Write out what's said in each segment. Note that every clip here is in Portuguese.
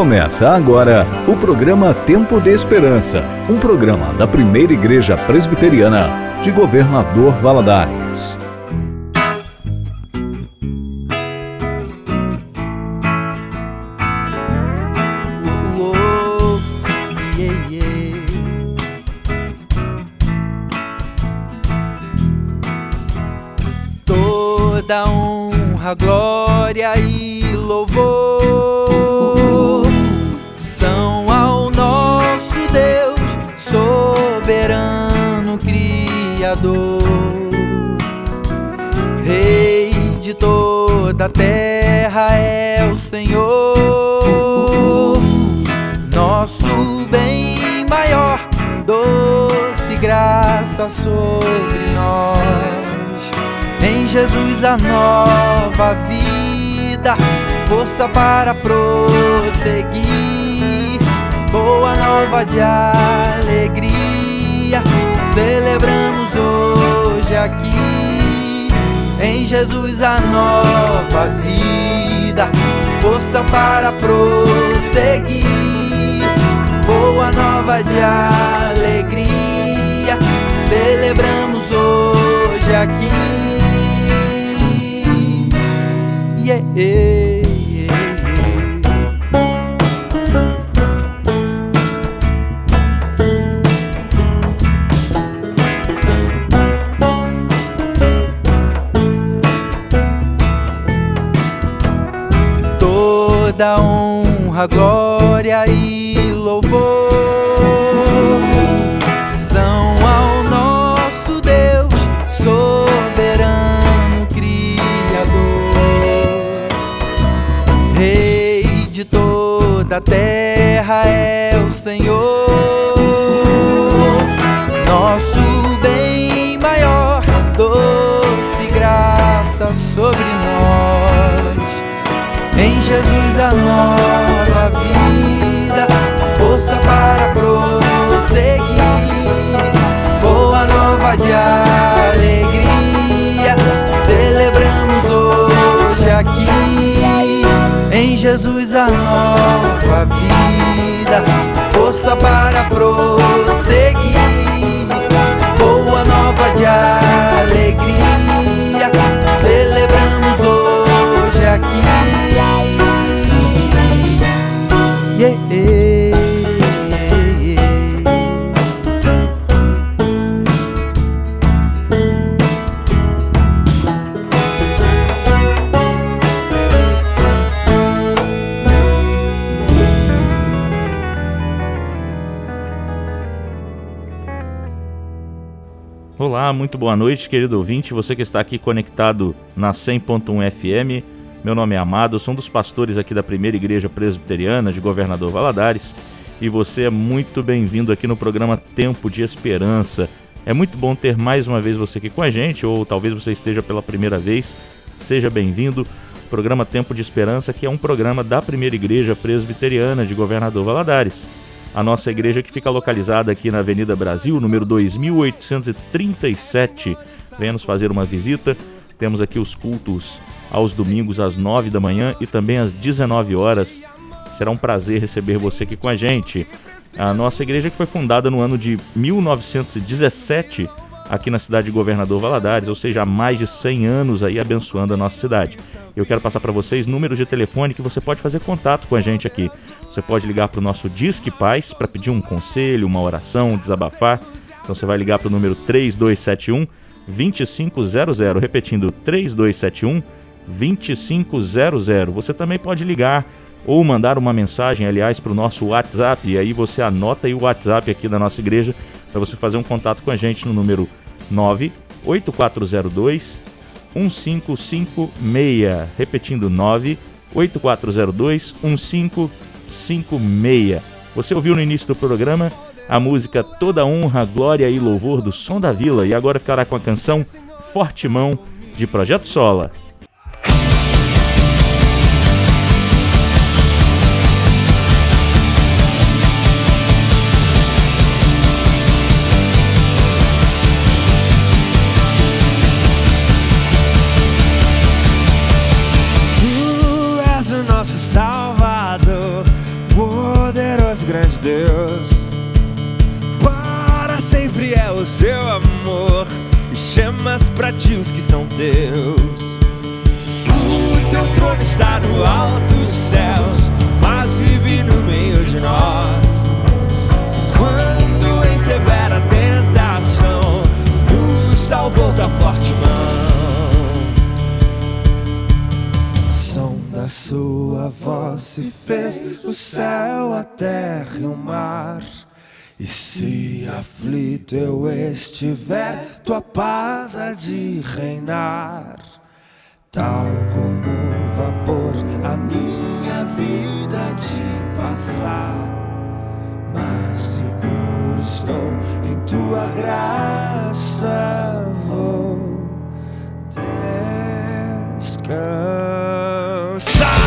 Começa agora o programa Tempo de Esperança, um programa da primeira Igreja Presbiteriana de Governador Valadares. Sobre nós. Em Jesus a nova vida, força para prosseguir. Boa nova de alegria, celebramos hoje aqui. Em Jesus a nova vida, força para prosseguir. Boa nova de alegria, celebramos hoje aqui. Yeah, yeah, Toda honra, glória e terra é o Senhor, nosso bem maior, doce graça sobre nós. Em Jesus a nova vida, força para prosseguir. Boa nova de Jesus a nova vida, força para prosseguir. Boa nova de Olá, muito boa noite, querido ouvinte, você que está aqui conectado na 100.1 FM. Meu nome é Amado, sou um dos pastores aqui da Primeira Igreja Presbiteriana de Governador Valadares e você é muito bem-vindo aqui no programa Tempo de Esperança. É muito bom ter mais uma vez você aqui com a gente, ou talvez você esteja pela primeira vez. Seja bem-vindo. Programa Tempo de Esperança, que é um programa da Primeira Igreja Presbiteriana de Governador Valadares. A nossa igreja que fica localizada aqui na Avenida Brasil, número 2837. Venha nos fazer uma visita. Temos aqui os cultos aos domingos às 9 da manhã e também às 19 horas. Será um prazer receber você aqui com a gente. A nossa igreja que foi fundada no ano de 1917 aqui na cidade de Governador Valadares, ou seja, há mais de 100 anos aí abençoando a nossa cidade. Eu quero passar para vocês números de telefone que você pode fazer contato com a gente aqui. Você pode ligar para o nosso Disque Paz para pedir um conselho, uma oração, desabafar. Então você vai ligar para o número 3271 2500, repetindo 3271 2500. Você também pode ligar ou mandar uma mensagem, aliás, para o nosso WhatsApp. E aí você anota aí o WhatsApp aqui da nossa igreja para você fazer um contato com a gente no número 98402 1556. Repetindo 98402 1556. Você ouviu no início do programa a música Toda Honra, Glória e Louvor do Som da Vila e agora ficará com a canção Forte Mão de Projeto Sola. Pra ti os que são teus. O teu trono está no alto dos céus, mas vive no meio de nós. Quando em severa tentação nos salvou da forte mão. da sua voz se fez o céu, a terra e o mar. E se aflito eu estiver, tua paz há de reinar. Tal como o vapor, a minha vida de passar. Mas seguro estou em tua graça, vou descansar.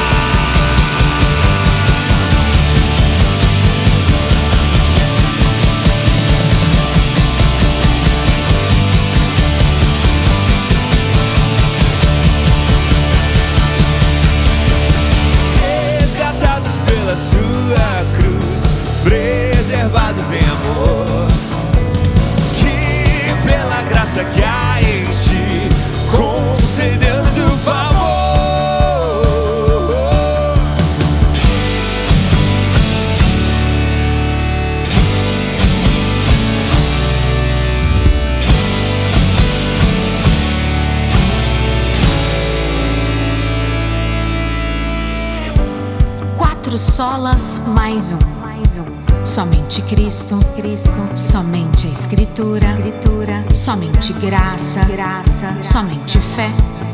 Solas mais um. Somente Cristo, Cristo, somente a Escritura, Escritura, somente graça, graça, somente fé,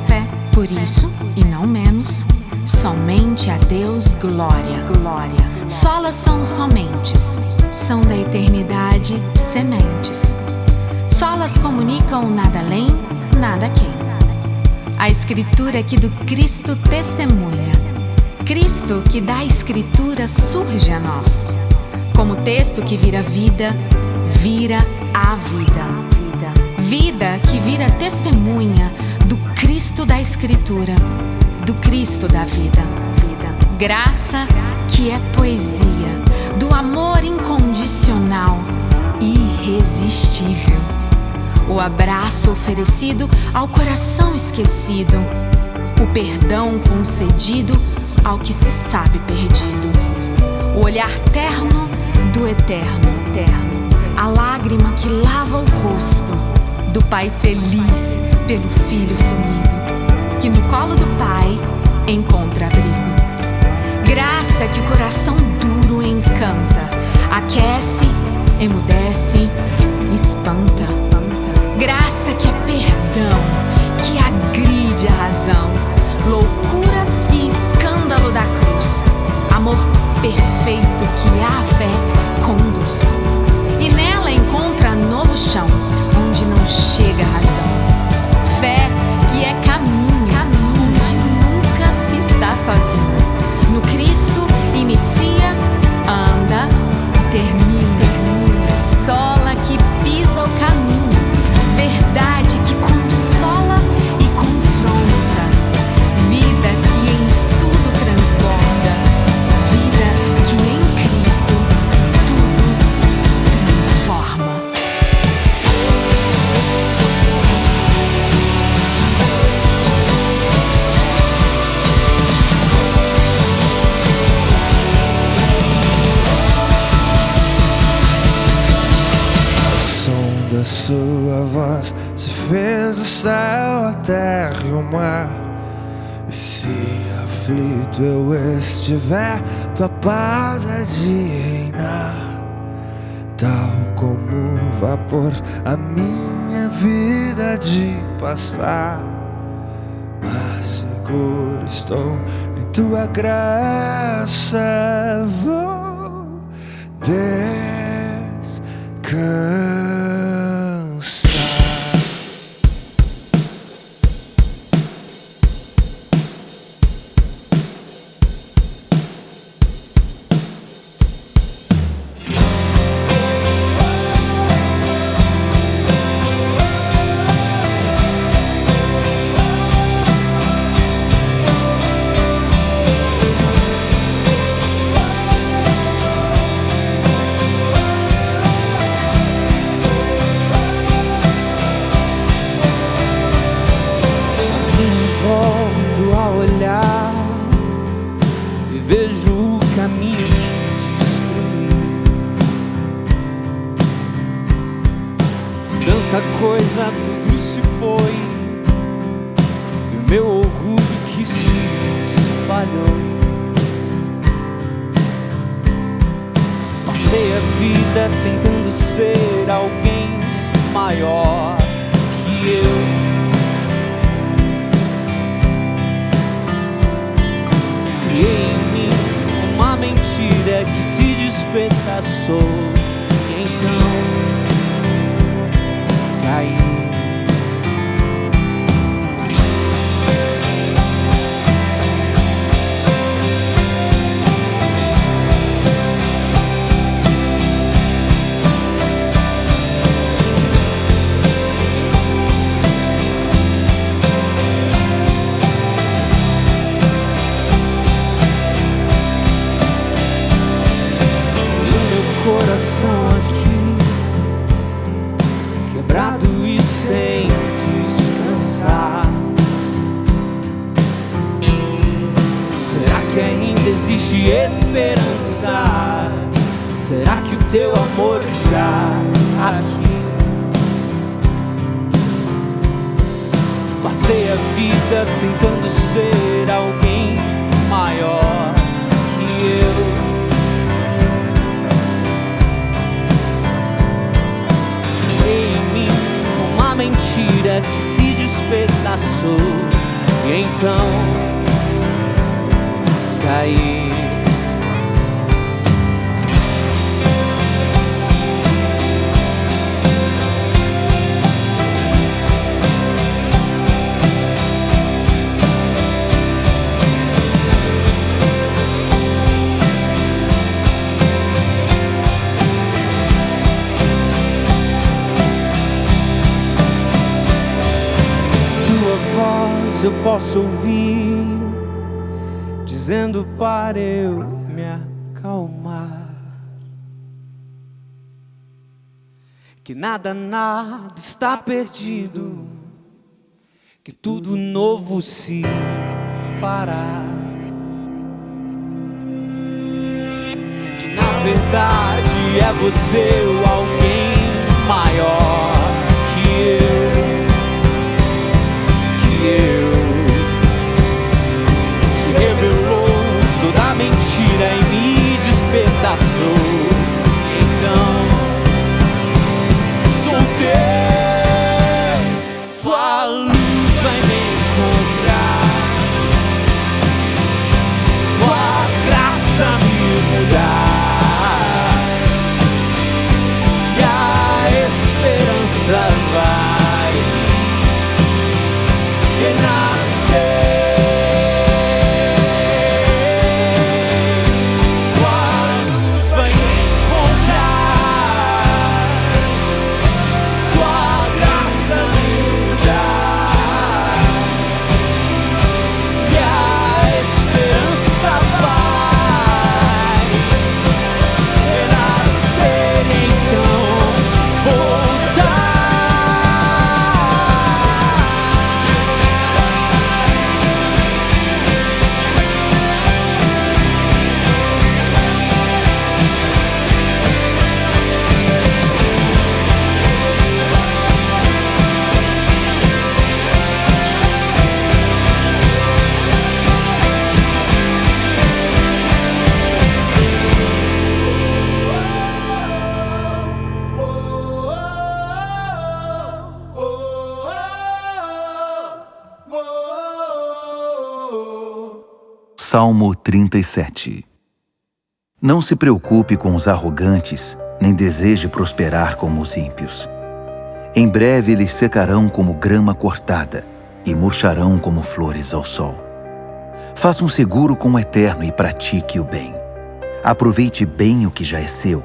fé. Por isso e não menos, somente a Deus glória, glória. Solas são somentes, são da eternidade sementes. Solas comunicam nada além, nada quem. A Escritura que do Cristo testemunha Cristo que dá a Escritura surge a nós. Como texto que vira vida, vira a vida. Vida que vira testemunha do Cristo da Escritura, do Cristo da vida. Graça que é poesia, do amor incondicional, irresistível. O abraço oferecido ao coração esquecido, o perdão concedido ao que se sabe perdido. O olhar terno do eterno, a lágrima que lava o rosto do pai feliz pelo filho sumido, que no colo do pai encontra abrigo. Graça que o coração duro encanta, aquece, emudece, espanta. Graça que é perdão, que agride a razão, loucura perfeito que a fé conduz. Eu estiver, tua paz é de reinar. Tal como vapor, a minha vida de passar. Mas seguro estou em tua graça. Vou descansar. Coração aqui, quebrado e sem descansar. Será que ainda existe esperança? Será que o teu amor está aqui? Passei a vida tentando ser despedaçou e então caí. Eu posso ouvir, dizendo para eu me acalmar. Que nada, nada está perdido, que tudo novo se fará. Que na verdade é você o alguém maior Salmo 37 Não se preocupe com os arrogantes, nem deseje prosperar como os ímpios. Em breve eles secarão como grama cortada e murcharão como flores ao sol. Faça um seguro com o eterno e pratique o bem. Aproveite bem o que já é seu.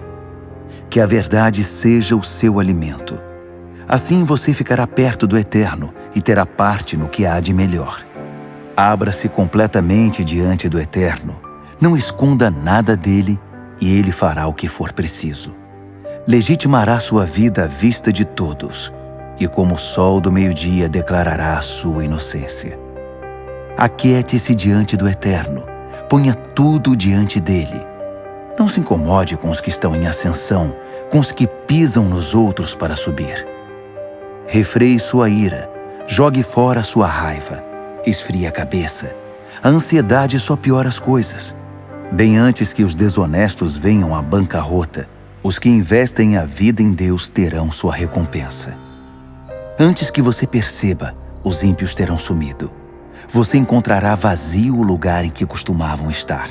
Que a verdade seja o seu alimento. Assim você ficará perto do eterno e terá parte no que há de melhor. Abra-se completamente diante do Eterno. Não esconda nada dele e ele fará o que for preciso. Legitimará sua vida à vista de todos e, como o sol do meio-dia, declarará a sua inocência. Aquiete-se diante do Eterno, Ponha tudo diante dele. Não se incomode com os que estão em ascensão, com os que pisam nos outros para subir. Refreie sua ira, jogue fora sua raiva, esfrie a cabeça. A ansiedade só piora as coisas. Bem antes que os desonestos venham à bancarrota, os que investem a vida em Deus terão sua recompensa. Antes que você perceba, os ímpios terão sumido. Você encontrará vazio o lugar em que costumavam estar.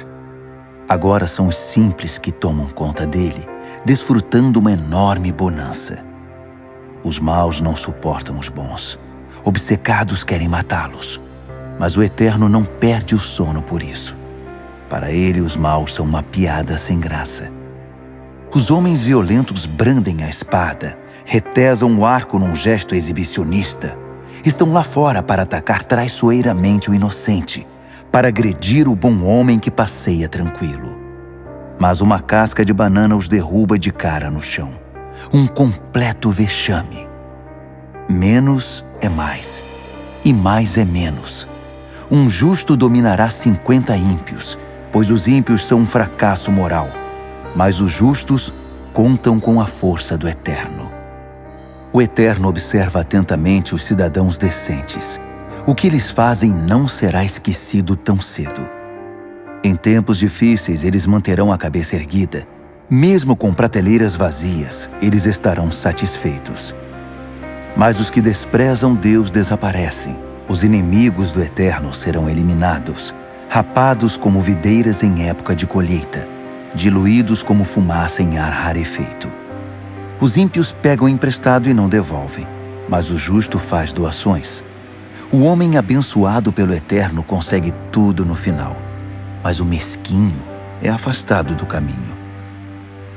Agora são os simples que tomam conta dele, desfrutando uma enorme bonança. Os maus não suportam os bons. Obcecados querem matá-los. Mas o Eterno não perde o sono por isso. Para ele, os maus são uma piada sem graça. Os homens violentos brandem a espada, retesam o arco num gesto exibicionista. Estão lá fora para atacar traiçoeiramente o inocente, para agredir o bom homem que passeia tranquilo. Mas uma casca de banana os derruba de cara no chão. Um completo vexame. Menos é mais, e mais é menos. Um justo dominará cinquenta ímpios, pois os ímpios são um fracasso moral, mas os justos contam com a força do Eterno. O Eterno observa atentamente os cidadãos decentes. O que eles fazem não será esquecido tão cedo. Em tempos difíceis, eles manterão a cabeça erguida. Mesmo com prateleiras vazias, eles estarão satisfeitos. Mas os que desprezam Deus desaparecem. Os inimigos do Eterno serão eliminados, rapados como videiras em época de colheita, diluídos como fumaça em ar rarefeito. Os ímpios pegam emprestado e não devolvem, mas o justo faz doações. O homem abençoado pelo Eterno consegue tudo no final, mas o mesquinho é afastado do caminho.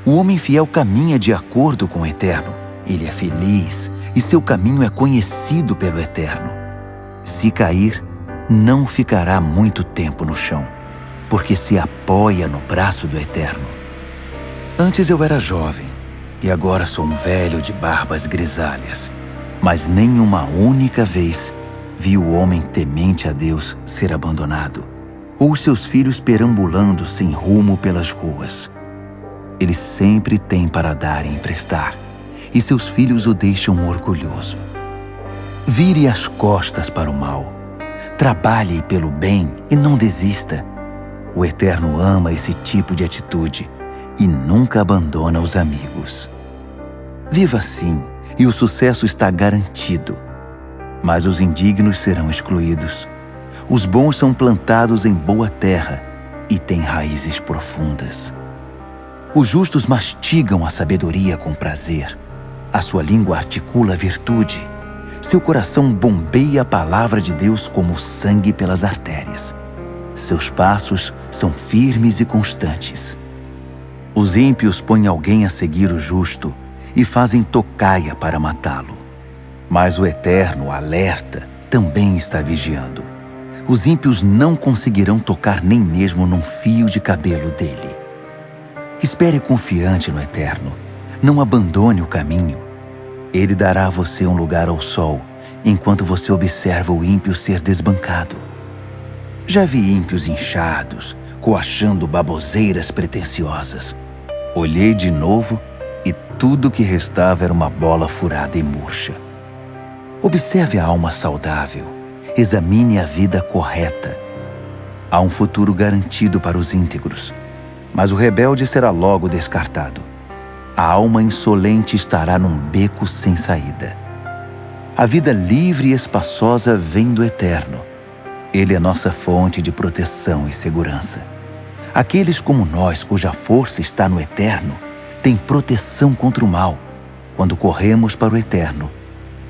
O homem fiel caminha de acordo com o Eterno. Ele é feliz e seu caminho é conhecido pelo Eterno. Se cair, não ficará muito tempo no chão, porque se apoia no braço do Eterno. Antes eu era jovem e agora sou um velho de barbas grisalhas. Mas nem uma única vez vi o homem temente a Deus ser abandonado, ou seus filhos perambulando sem rumo pelas ruas. Ele sempre tem para dar e emprestar, e seus filhos o deixam orgulhoso. Vire as costas para o mal. Trabalhe pelo bem e não desista. O Eterno ama esse tipo de atitude e nunca abandona os amigos. Viva assim e o sucesso está garantido. Mas os indignos serão excluídos. Os bons são plantados em boa terra e têm raízes profundas. Os justos mastigam a sabedoria com prazer. A sua língua articula a virtude. Seu coração bombeia a palavra de Deus como sangue pelas artérias. Seus passos são firmes e constantes. Os ímpios põem alguém a seguir o justo e fazem tocaia para matá-lo. Mas o Eterno, alerta, também está vigiando. Os ímpios não conseguirão tocar nem mesmo num fio de cabelo dele. Espere confiante no Eterno. Não abandone o caminho. Ele dará a você um lugar ao sol, enquanto você observa o ímpio ser desbancado. Já vi ímpios inchados, coachando baboseiras pretensiosas Olhei de novo e tudo que restava era uma bola furada e murcha. Observe a alma saudável, examine a vida correta. Há um futuro garantido para os íntegros, mas o rebelde será logo descartado. A alma insolente estará num beco sem saída. A vida livre e espaçosa vem do Eterno. Ele é nossa fonte de proteção e segurança. Aqueles como nós, cuja força está no eterno, têm proteção contra o mal. Quando corremos para o eterno,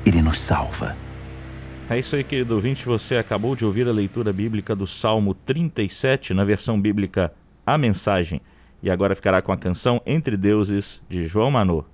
ele nos salva. É isso aí, querido ouvinte. Você acabou de ouvir a leitura bíblica do Salmo 37, na versão bíblica A Mensagem. E agora ficará com a canção Entre Deuses, de João Manô.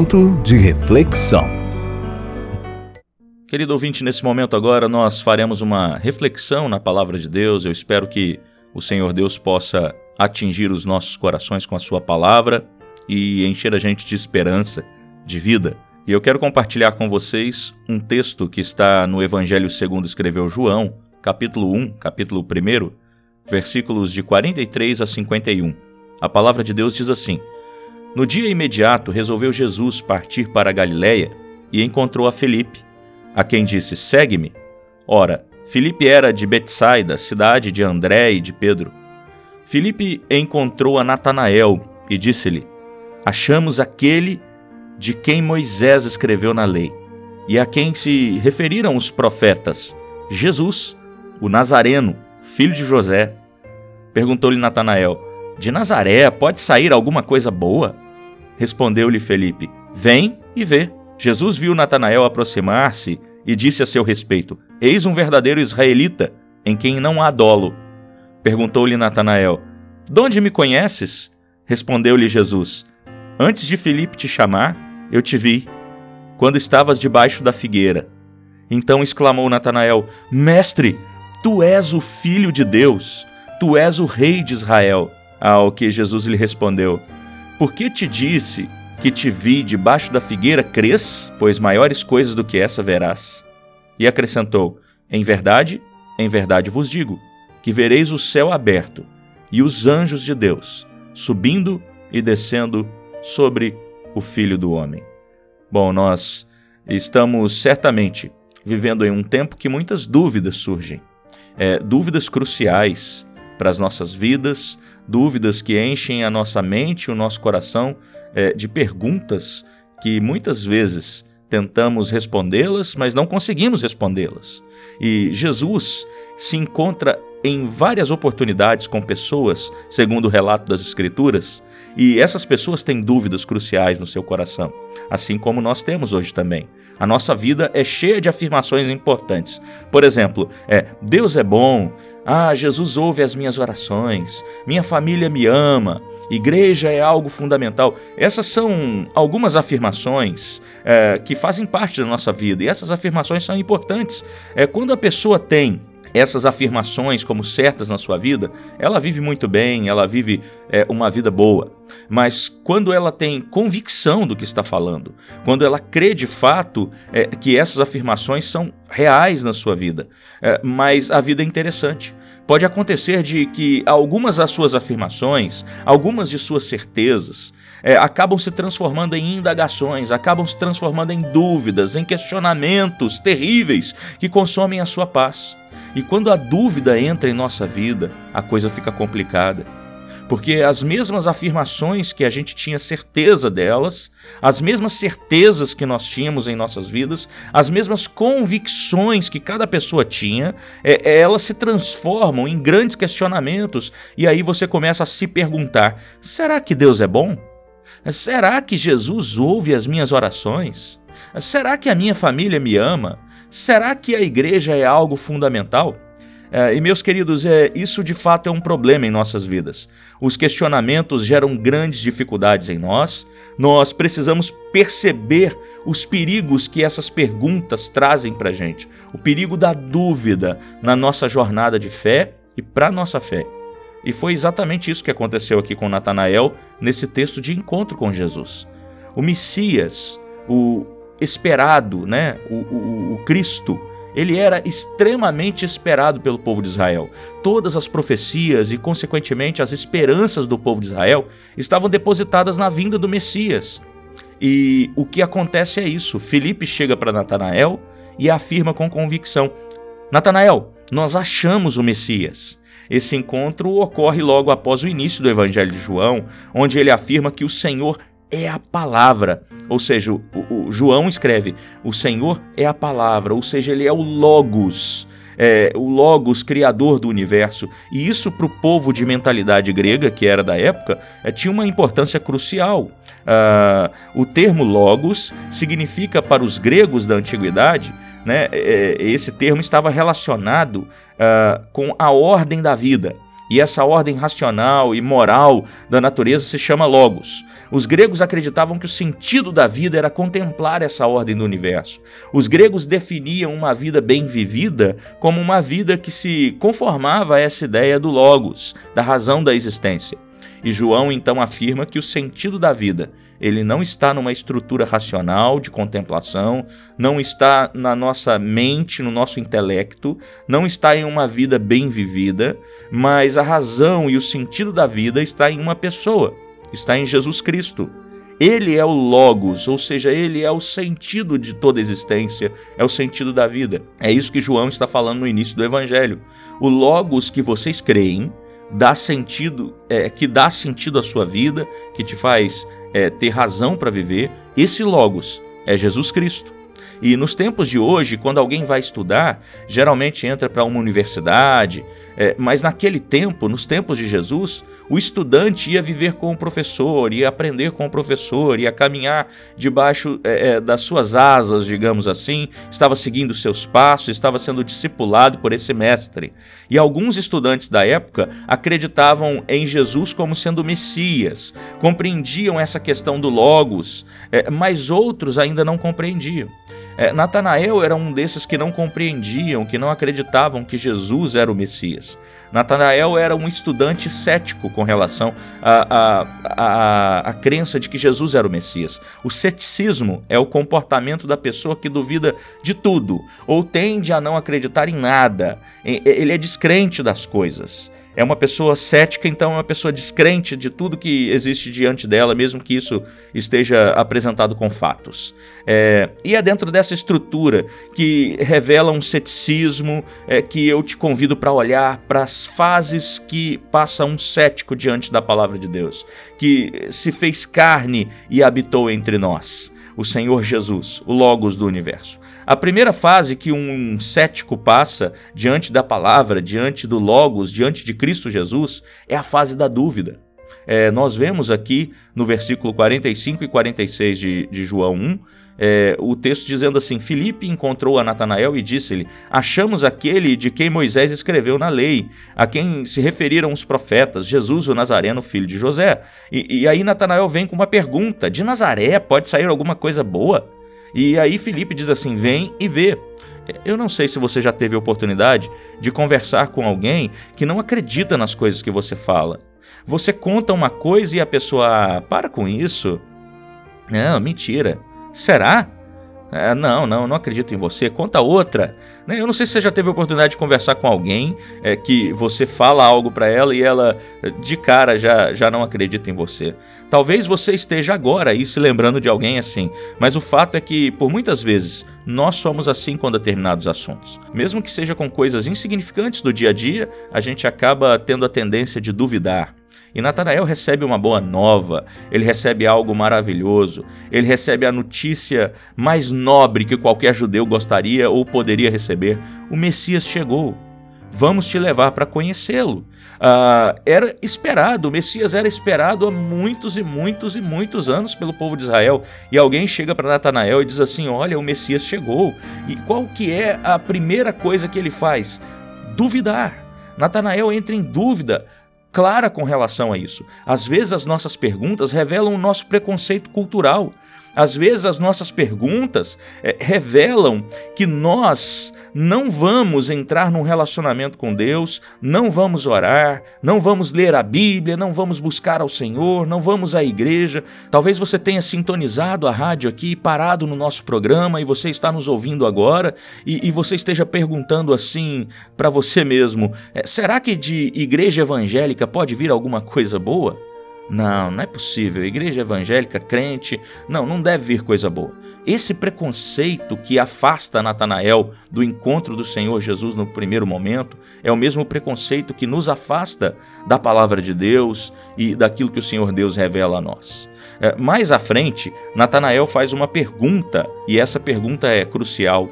Momento de reflexão. Querido ouvinte, nesse momento agora nós faremos uma reflexão na palavra de Deus. Eu espero que o Senhor Deus possa atingir os nossos corações com a sua palavra e encher a gente de esperança, de vida. E eu quero compartilhar com vocês um texto que está no Evangelho segundo escreveu João, capítulo 1, capítulo 1, versículos de 43 a 51. A palavra de Deus diz assim: No dia imediato resolveu Jesus partir para a Galiléia e encontrou a Felipe, a quem disse: Segue-me. Ora, Filipe era de Betsaida, cidade de André e de Pedro. Filipe encontrou a Natanael e disse-lhe: Achamos aquele de quem Moisés escreveu na lei e a quem se referiram os profetas, Jesus, o Nazareno, filho de José. Perguntou-lhe Natanael: De Nazaré pode sair alguma coisa boa? Respondeu-lhe Felipe: Vem e vê. Jesus viu Natanael aproximar-se e disse a seu respeito: Eis um verdadeiro israelita, em quem não há dolo. Perguntou-lhe Natanael: De onde me conheces? Respondeu-lhe Jesus: Antes de Filipe te chamar, eu te vi, quando estavas debaixo da figueira. Então exclamou Natanael: Mestre, tu és o filho de Deus, tu és o rei de Israel. Ao que Jesus lhe respondeu: Por que te disse que te vi debaixo da figueira, crês? Pois maiores coisas do que essa verás. E acrescentou: Em verdade, em verdade vos digo, que vereis o céu aberto e os anjos de Deus subindo e descendo sobre o Filho do Homem. Bom, nós estamos certamente vivendo em um tempo que muitas dúvidas surgem, é, dúvidas cruciais para as nossas vidas, dúvidas que enchem a nossa mente o nosso coração é, de perguntas que muitas vezes tentamos respondê-las, mas não conseguimos respondê-las. E Jesus se encontra em várias oportunidades com pessoas, segundo o relato das Escrituras, e essas pessoas têm dúvidas cruciais no seu coração, assim como nós temos hoje também. A nossa vida é cheia de afirmações importantes. Por exemplo, é Deus é bom, ah, Jesus ouve as minhas orações, minha família me ama, igreja é algo fundamental. Essas são algumas afirmações é, que fazem parte da nossa vida e essas afirmações são importantes. É quando a pessoa tem essas afirmações como certas na sua vida, ela vive muito bem, ela vive é, uma vida boa. Mas quando ela tem convicção do que está falando, quando ela crê de fato é, que essas afirmações são reais na sua vida, é, mas a vida é interessante. Pode acontecer de que algumas das suas afirmações, algumas de suas certezas, é, acabam se transformando em indagações, acabam se transformando em dúvidas, em questionamentos terríveis que consomem a sua paz. E quando a dúvida entra em nossa vida, a coisa fica complicada. Porque as mesmas afirmações que a gente tinha certeza delas, as mesmas certezas que nós tínhamos em nossas vidas, as mesmas convicções que cada pessoa tinha, é, é elas se transformam em grandes questionamentos. E aí você começa a se perguntar: será que Deus é bom? Será que Jesus ouve as minhas orações? Será que a minha família me ama? Será que a igreja é algo fundamental? É, e meus queridos, é, isso de fato é um problema em nossas vidas. Os questionamentos geram grandes dificuldades em nós. Nós precisamos perceber os perigos que essas perguntas trazem para gente. O perigo da dúvida na nossa jornada de fé e para nossa fé. E foi exatamente isso que aconteceu aqui com Natanael nesse texto de encontro com Jesus. O Messias, o, esperado, né? O, o, o Cristo, ele era extremamente esperado pelo povo de Israel. Todas as profecias e, consequentemente, as esperanças do povo de Israel estavam depositadas na vinda do Messias. E o que acontece é isso: Felipe chega para Natanael e afirma com convicção: Natanael, nós achamos o Messias. Esse encontro ocorre logo após o início do Evangelho de João, onde ele afirma que o Senhor é a palavra. Ou seja, o, o, João escreve: o Senhor é a palavra, ou seja, ele é o Logos. É, o Logos, criador do universo. E isso, para o povo de mentalidade grega, que era da época, é, tinha uma importância crucial. Uh, o termo Logos significa, para os gregos da antiguidade, né, é, esse termo estava relacionado uh, com a ordem da vida. E essa ordem racional e moral da natureza se chama Logos. Os gregos acreditavam que o sentido da vida era contemplar essa ordem do universo. Os gregos definiam uma vida bem vivida como uma vida que se conformava a essa ideia do Logos, da razão da existência. E João então afirma que o sentido da vida ele não está numa estrutura racional de contemplação, não está na nossa mente, no nosso intelecto, não está em uma vida bem vivida, mas a razão e o sentido da vida está em uma pessoa, está em Jesus Cristo. Ele é o Logos, ou seja, ele é o sentido de toda existência, é o sentido da vida. É isso que João está falando no início do Evangelho. O Logos que vocês creem dá sentido, é, que dá sentido à sua vida, que te faz é, ter razão para viver, esse Logos é Jesus Cristo. E nos tempos de hoje, quando alguém vai estudar, geralmente entra para uma universidade, é, mas naquele tempo, nos tempos de Jesus, o estudante ia viver com o professor, ia aprender com o professor, ia caminhar debaixo é, é, das suas asas, digamos assim, estava seguindo seus passos, estava sendo discipulado por esse mestre. E alguns estudantes da época acreditavam em Jesus como sendo Messias, compreendiam essa questão do Logos, é, mas outros ainda não compreendiam. É, Natanael era um desses que não compreendiam, que não acreditavam que Jesus era o Messias. Natanael era um estudante cético com relação à, à, à, crença de que Jesus era o Messias. O ceticismo é o comportamento da pessoa que duvida de tudo ou tende a não acreditar em nada. Ele é descrente das coisas é uma pessoa cética, então é uma pessoa descrente de tudo que existe diante dela, mesmo que isso esteja apresentado com fatos. É, e é dentro dessa estrutura que revela um ceticismo é, que eu te convido para olhar para as fases que passa um cético diante da palavra de Deus, que se fez carne e habitou entre nós o Senhor Jesus, o Logos do universo. A primeira fase que um cético passa diante da palavra, diante do Logos, diante de Cristo Jesus, é a fase da dúvida. É, nós vemos aqui no versículo 45 e 46 de, de João 1, é, o texto dizendo assim: Filipe encontrou a Natanael e disse-lhe: Achamos aquele de quem Moisés escreveu na lei, a quem se referiram os profetas, Jesus o Nazareno, filho de José. E, e aí Natanael vem com uma pergunta: De Nazaré pode sair alguma coisa boa? E aí Filipe diz assim: Vem e vê. Eu não sei se você já teve oportunidade de conversar com alguém que não acredita nas coisas que você fala. Você conta uma coisa e a pessoa, ah, para com isso. Não, mentira. Será? É, não, não, não acredito em você. Conta outra. Né, eu não sei se você já teve a oportunidade de conversar com alguém é, que você fala algo para ela e ela de cara já, já não acredita em você. Talvez você esteja agora aí se lembrando de alguém assim, mas o fato é que por muitas vezes nós somos assim com determinados assuntos. Mesmo que seja com coisas insignificantes do dia a dia, a gente acaba tendo a tendência de duvidar. E Natanael recebe uma boa nova, ele recebe algo maravilhoso, ele recebe a notícia mais nobre que qualquer judeu gostaria ou poderia receber: o Messias chegou. Vamos te levar para conhecê-lo. Ah, era esperado, o Messias era esperado há muitos e muitos e muitos anos pelo povo de Israel. E alguém chega para Natanael e diz assim: Olha, o Messias chegou. E qual que é a primeira coisa que ele faz? Duvidar. Natanael entra em dúvida clara com relação a isso. Às vezes as nossas perguntas revelam o nosso preconceito cultural. Às vezes as nossas perguntas é, revelam que nós não vamos entrar num relacionamento com Deus, não vamos orar, não vamos ler a Bíblia, não vamos buscar ao Senhor, não vamos à igreja. Talvez você tenha sintonizado a rádio aqui, parado no nosso programa e você está nos ouvindo agora e, e você esteja perguntando assim para você mesmo: é, será que de igreja evangélica pode vir alguma coisa boa? Não, não é possível. Igreja evangélica, crente, não, não deve vir coisa boa. Esse preconceito que afasta Natanael do encontro do Senhor Jesus no primeiro momento é o mesmo preconceito que nos afasta da palavra de Deus e daquilo que o Senhor Deus revela a nós. É, mais à frente, Natanael faz uma pergunta e essa pergunta é crucial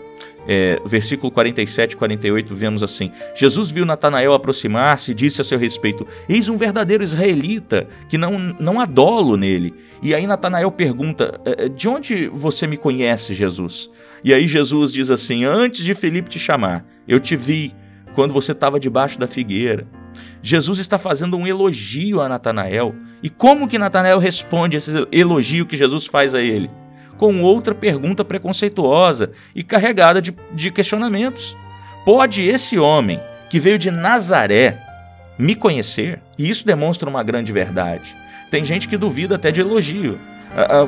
é, versículo 47 e 48, vemos assim: Jesus viu Natanael aproximar-se e disse a seu respeito: Eis um verdadeiro israelita, que não, não há dolo nele. E aí Natanael pergunta: é, é, De onde você me conhece, Jesus? E aí Jesus diz assim: Antes de Felipe te chamar, eu te vi quando você estava debaixo da figueira. Jesus está fazendo um elogio a Natanael. E como que Natanael responde esse elogio que Jesus faz a ele? Com outra pergunta preconceituosa e carregada de, de questionamentos. Pode esse homem que veio de Nazaré me conhecer? E isso demonstra uma grande verdade. Tem gente que duvida até de elogio.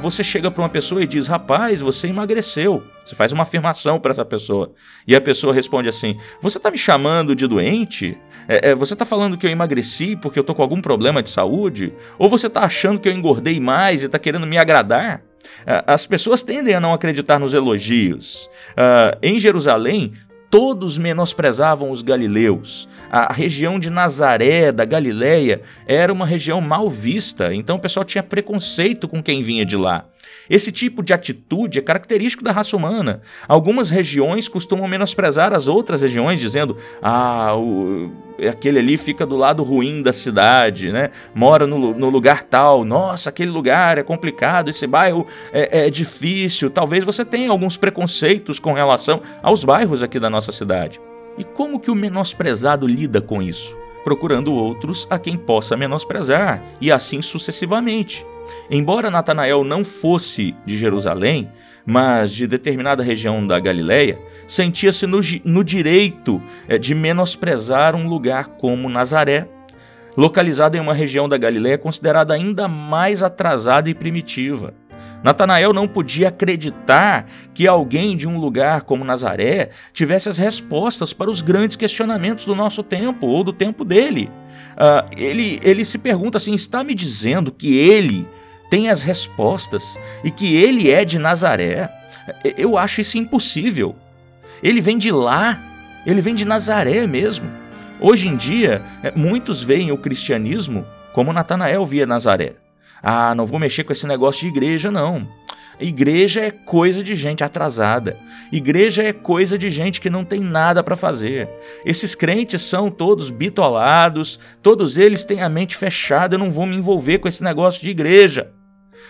Você chega para uma pessoa e diz: Rapaz, você emagreceu. Você faz uma afirmação para essa pessoa. E a pessoa responde assim: Você está me chamando de doente? É, é, você está falando que eu emagreci porque eu estou com algum problema de saúde? Ou você está achando que eu engordei mais e está querendo me agradar? Ah, as pessoas tendem a não acreditar nos elogios. Uh, em Jerusalém, todos menosprezavam os galileus. A região de Nazaré, da Galileia, era uma região mal vista, então o pessoal tinha preconceito com quem vinha de lá. Esse tipo de atitude é característico da raça humana. Algumas regiões costumam menosprezar as outras regiões, dizendo: ah, o, aquele ali fica do lado ruim da cidade, né? mora no, no lugar tal. Nossa, aquele lugar é complicado, esse bairro é, é difícil. Talvez você tenha alguns preconceitos com relação aos bairros aqui da nossa cidade. E como que o menosprezado lida com isso? Procurando outros a quem possa menosprezar, e assim sucessivamente. Embora Natanael não fosse de Jerusalém, mas de determinada região da Galiléia, sentia-se no, no direito eh, de menosprezar um lugar como Nazaré, localizado em uma região da Galiléia considerada ainda mais atrasada e primitiva. Natanael não podia acreditar que alguém de um lugar como Nazaré tivesse as respostas para os grandes questionamentos do nosso tempo ou do tempo dele. Uh, ele, ele se pergunta assim: está me dizendo que ele tem as respostas e que ele é de Nazaré? Eu acho isso impossível. Ele vem de lá, ele vem de Nazaré mesmo. Hoje em dia, eh, muitos veem o cristianismo como Natanael via Nazaré. Ah, não vou mexer com esse negócio de igreja, não. Igreja é coisa de gente atrasada. Igreja é coisa de gente que não tem nada para fazer. Esses crentes são todos bitolados, todos eles têm a mente fechada. Eu não vou me envolver com esse negócio de igreja.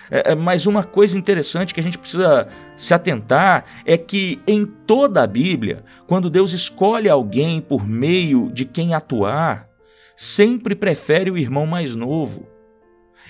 É, é mas uma coisa interessante que a gente precisa se atentar é que em toda a Bíblia, quando Deus escolhe alguém por meio de quem atuar, sempre prefere o irmão mais novo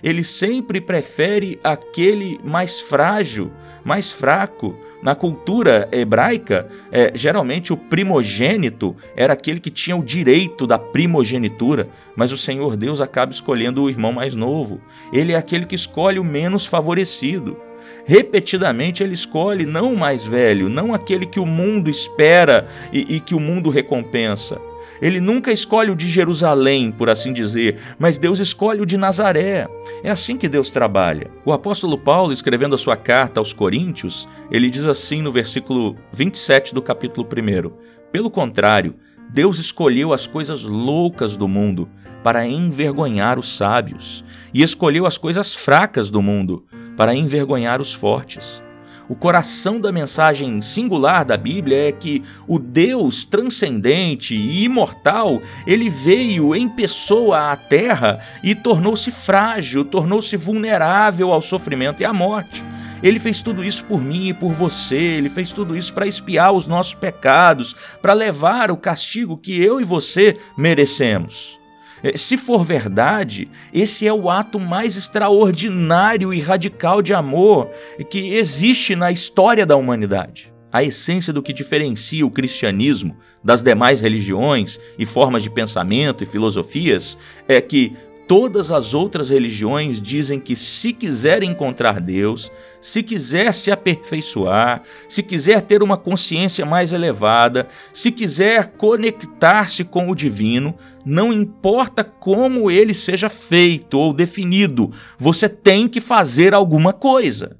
ele sempre prefere aquele mais frágil, mais fraco. Na cultura hebraica, é, geralmente o primogênito era aquele que tinha o direito da primogenitura, mas o Senhor Deus acaba escolhendo o irmão mais novo. Ele é aquele que escolhe o menos favorecido. Repetidamente ele escolhe não o mais velho, não aquele que o mundo espera e, e que o mundo recompensa. Ele nunca escolhe o de Jerusalém, por assim dizer, mas Deus escolhe o de Nazaré. É assim que Deus trabalha. O apóstolo Paulo, escrevendo a sua carta aos Coríntios, ele diz assim no versículo 27 do capítulo 1: Pelo contrário, Deus escolheu as coisas loucas do mundo para envergonhar os sábios, e escolheu as coisas fracas do mundo para envergonhar os fortes. O coração da mensagem singular da Bíblia é que o Deus transcendente e imortal, ele veio em pessoa à terra e tornou-se frágil, tornou-se vulnerável ao sofrimento e à morte. Ele fez tudo isso por mim e por você, ele fez tudo isso para espiar os nossos pecados, para levar o castigo que eu e você merecemos. É, se for verdade, esse é o ato mais extraordinário e radical de amor que existe na história da humanidade. A essência do que diferencia o cristianismo das demais religiões e formas de pensamento e filosofias é que Todas as outras religiões dizem que se quiser encontrar Deus, se quiser se aperfeiçoar, se quiser ter uma consciência mais elevada, se quiser conectar-se com o divino, não importa como ele seja feito ou definido, você tem que fazer alguma coisa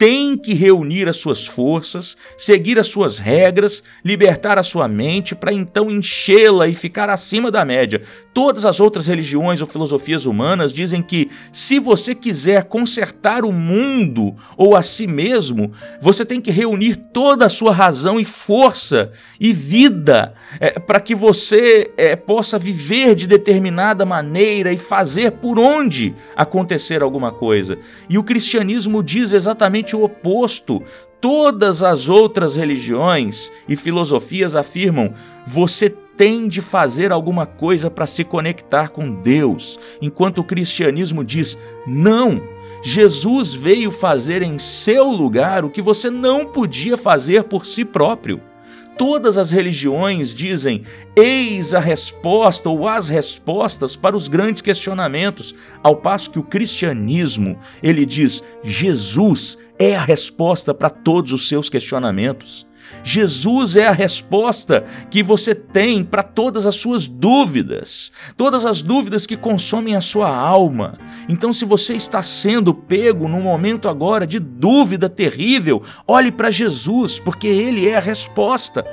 tem que reunir as suas forças, seguir as suas regras, libertar a sua mente para então enchê-la e ficar acima da média. Todas as outras religiões ou filosofias humanas dizem que se você quiser consertar o mundo ou a si mesmo, você tem que reunir toda a sua razão e força e vida é, para que você é, possa viver de determinada maneira e fazer por onde acontecer alguma coisa. E o cristianismo diz exatamente o oposto. Todas as outras religiões e filosofias afirmam: você tem de fazer alguma coisa para se conectar com Deus, enquanto o cristianismo diz: não, Jesus veio fazer em seu lugar o que você não podia fazer por si próprio. Todas as religiões dizem: eis a resposta ou as respostas para os grandes questionamentos, ao passo que o cristianismo, ele diz: Jesus é a resposta para todos os seus questionamentos. Jesus é a resposta que você tem para todas as suas dúvidas, todas as dúvidas que consomem a sua alma. Então, se você está sendo pego num momento agora de dúvida terrível, olhe para Jesus, porque Ele é a resposta.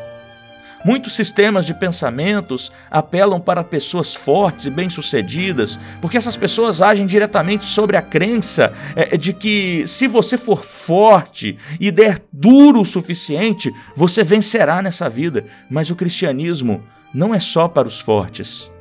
Muitos sistemas de pensamentos apelam para pessoas fortes e bem-sucedidas, porque essas pessoas agem diretamente sobre a crença é, de que se você for forte e der duro o suficiente, você vencerá nessa vida. Mas o cristianismo não é só para os fortes,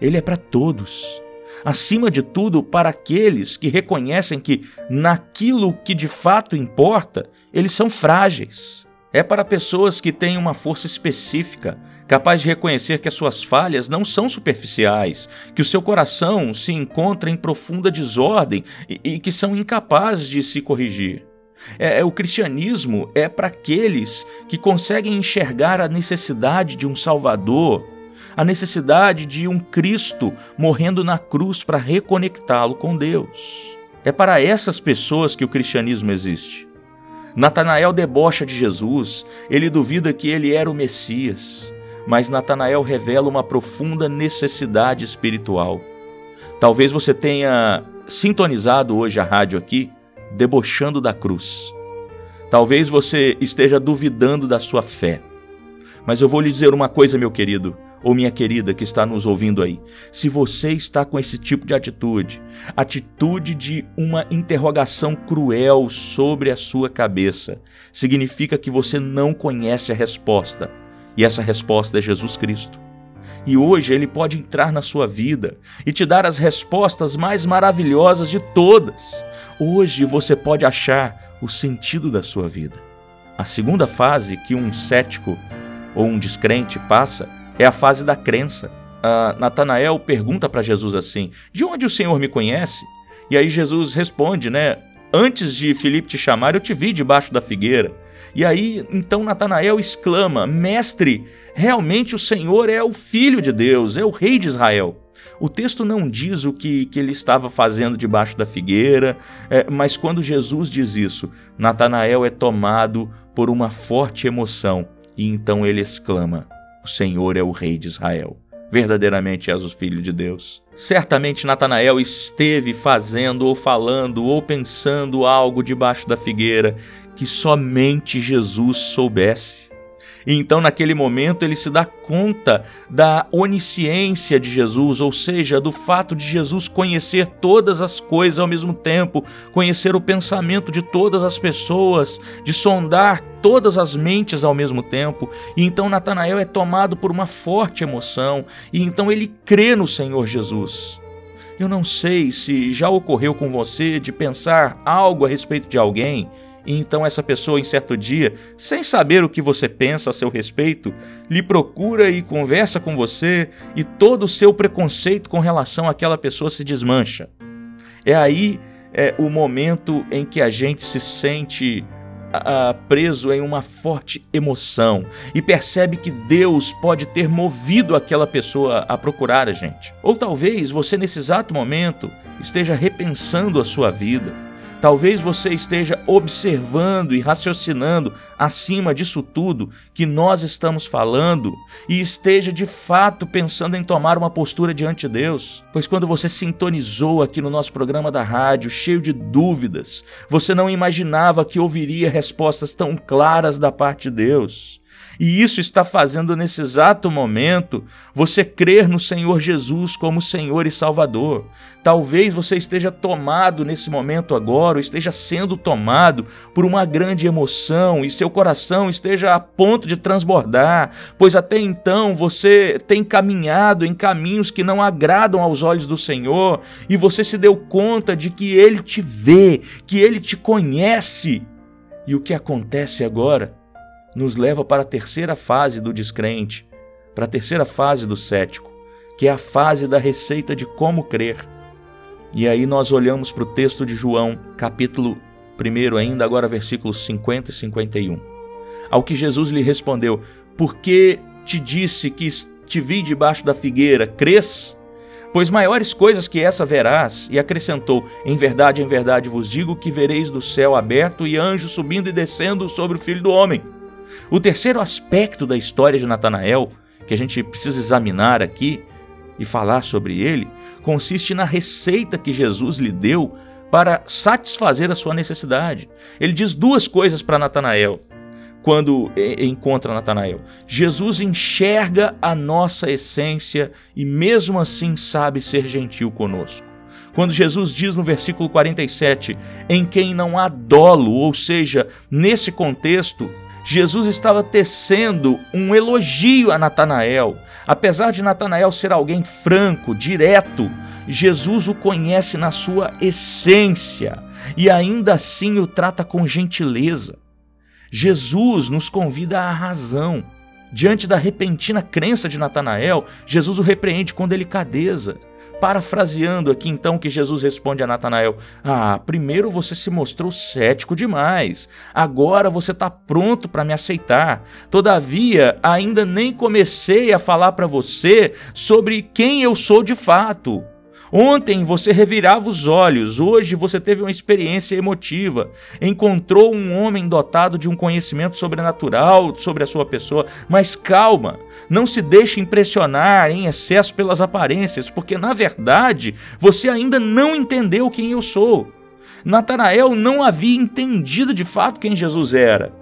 ele é para todos. Acima de tudo, para aqueles que reconhecem que, naquilo que de fato importa, eles são frágeis. É para pessoas que têm uma força específica, capaz de reconhecer que as suas falhas não são superficiais, que o seu coração se encontra em profunda desordem e, e que são incapazes de se corrigir. É, é, o cristianismo é para aqueles que conseguem enxergar a necessidade de um Salvador, a necessidade de um Cristo morrendo na cruz para reconectá-lo com Deus. É para essas pessoas que o cristianismo existe. Natanael debocha de Jesus, ele duvida que ele era o Messias, mas Natanael revela uma profunda necessidade espiritual. Talvez você tenha sintonizado hoje a rádio aqui, debochando da cruz. Talvez você esteja duvidando da sua fé. Mas eu vou lhe dizer uma coisa, meu querido ou minha querida que está nos ouvindo aí, se você está com esse tipo de atitude, atitude de uma interrogação cruel sobre a sua cabeça, significa que você não conhece a resposta. E essa resposta é Jesus Cristo. E hoje ele pode entrar na sua vida e te dar as respostas mais maravilhosas de todas. Hoje você pode achar o sentido da sua vida. A segunda fase que um cético ou um descrente passa é a fase da crença. Uh, Natanael pergunta para Jesus assim: De onde o Senhor me conhece? E aí Jesus responde, né? Antes de Filipe te chamar, eu te vi debaixo da figueira. E aí, então Natanael exclama: Mestre, realmente o Senhor é o Filho de Deus, é o Rei de Israel. O texto não diz o que, que ele estava fazendo debaixo da figueira, é, mas quando Jesus diz isso, Natanael é tomado por uma forte emoção e então ele exclama: o Senhor é o Rei de Israel. Verdadeiramente és o Filho de Deus. Certamente Natanael esteve fazendo ou falando ou pensando algo debaixo da figueira que somente Jesus soubesse. E então, naquele momento, ele se dá conta da onisciência de Jesus, ou seja, do fato de Jesus conhecer todas as coisas ao mesmo tempo, conhecer o pensamento de todas as pessoas, de sondar todas as mentes ao mesmo tempo. E então Natanael é tomado por uma forte emoção, e então ele crê no Senhor Jesus. Eu não sei se já ocorreu com você de pensar algo a respeito de alguém e então essa pessoa, em certo dia, sem saber o que você pensa a seu respeito, lhe procura e conversa com você, e todo o seu preconceito com relação àquela pessoa se desmancha. É aí é, o momento em que a gente se sente preso em uma forte emoção e percebe que Deus pode ter movido aquela pessoa a procurar a gente. Ou talvez você, nesse exato momento, esteja repensando a sua vida Talvez você esteja observando e raciocinando acima disso tudo que nós estamos falando e esteja de fato pensando em tomar uma postura diante de Deus. Pois quando você sintonizou aqui no nosso programa da rádio, cheio de dúvidas, você não imaginava que ouviria respostas tão claras da parte de Deus. E isso está fazendo nesse exato momento você crer no Senhor Jesus como Senhor e Salvador. Talvez você esteja tomado nesse momento agora, ou esteja sendo tomado por uma grande emoção e seu coração esteja a ponto de transbordar, pois até então você tem caminhado em caminhos que não agradam aos olhos do Senhor e você se deu conta de que Ele te vê, que Ele te conhece. E o que acontece agora? Nos leva para a terceira fase do descrente, para a terceira fase do cético, que é a fase da receita de como crer. E aí nós olhamos para o texto de João, capítulo 1, ainda agora versículos 50 e 51. Ao que Jesus lhe respondeu: Por que te disse que te vi debaixo da figueira, crês? Pois maiores coisas que essa verás, e acrescentou: Em verdade, em verdade vos digo que vereis do céu aberto e anjos subindo e descendo sobre o filho do homem. O terceiro aspecto da história de Natanael, que a gente precisa examinar aqui e falar sobre ele, consiste na receita que Jesus lhe deu para satisfazer a sua necessidade. Ele diz duas coisas para Natanael quando encontra Natanael. Jesus enxerga a nossa essência e mesmo assim sabe ser gentil conosco. Quando Jesus diz no versículo 47, em quem não há dolo, ou seja, nesse contexto, Jesus estava tecendo um elogio a Natanael. Apesar de Natanael ser alguém franco, direto, Jesus o conhece na sua essência e ainda assim o trata com gentileza. Jesus nos convida à razão. Diante da repentina crença de Natanael, Jesus o repreende com delicadeza. Parafraseando aqui então que Jesus responde a Natanael: Ah, primeiro você se mostrou cético demais, agora você está pronto para me aceitar. Todavia, ainda nem comecei a falar para você sobre quem eu sou de fato. Ontem você revirava os olhos, hoje você teve uma experiência emotiva, encontrou um homem dotado de um conhecimento sobrenatural sobre a sua pessoa. Mas calma, não se deixe impressionar em excesso pelas aparências, porque na verdade você ainda não entendeu quem eu sou. Natanael não havia entendido de fato quem Jesus era.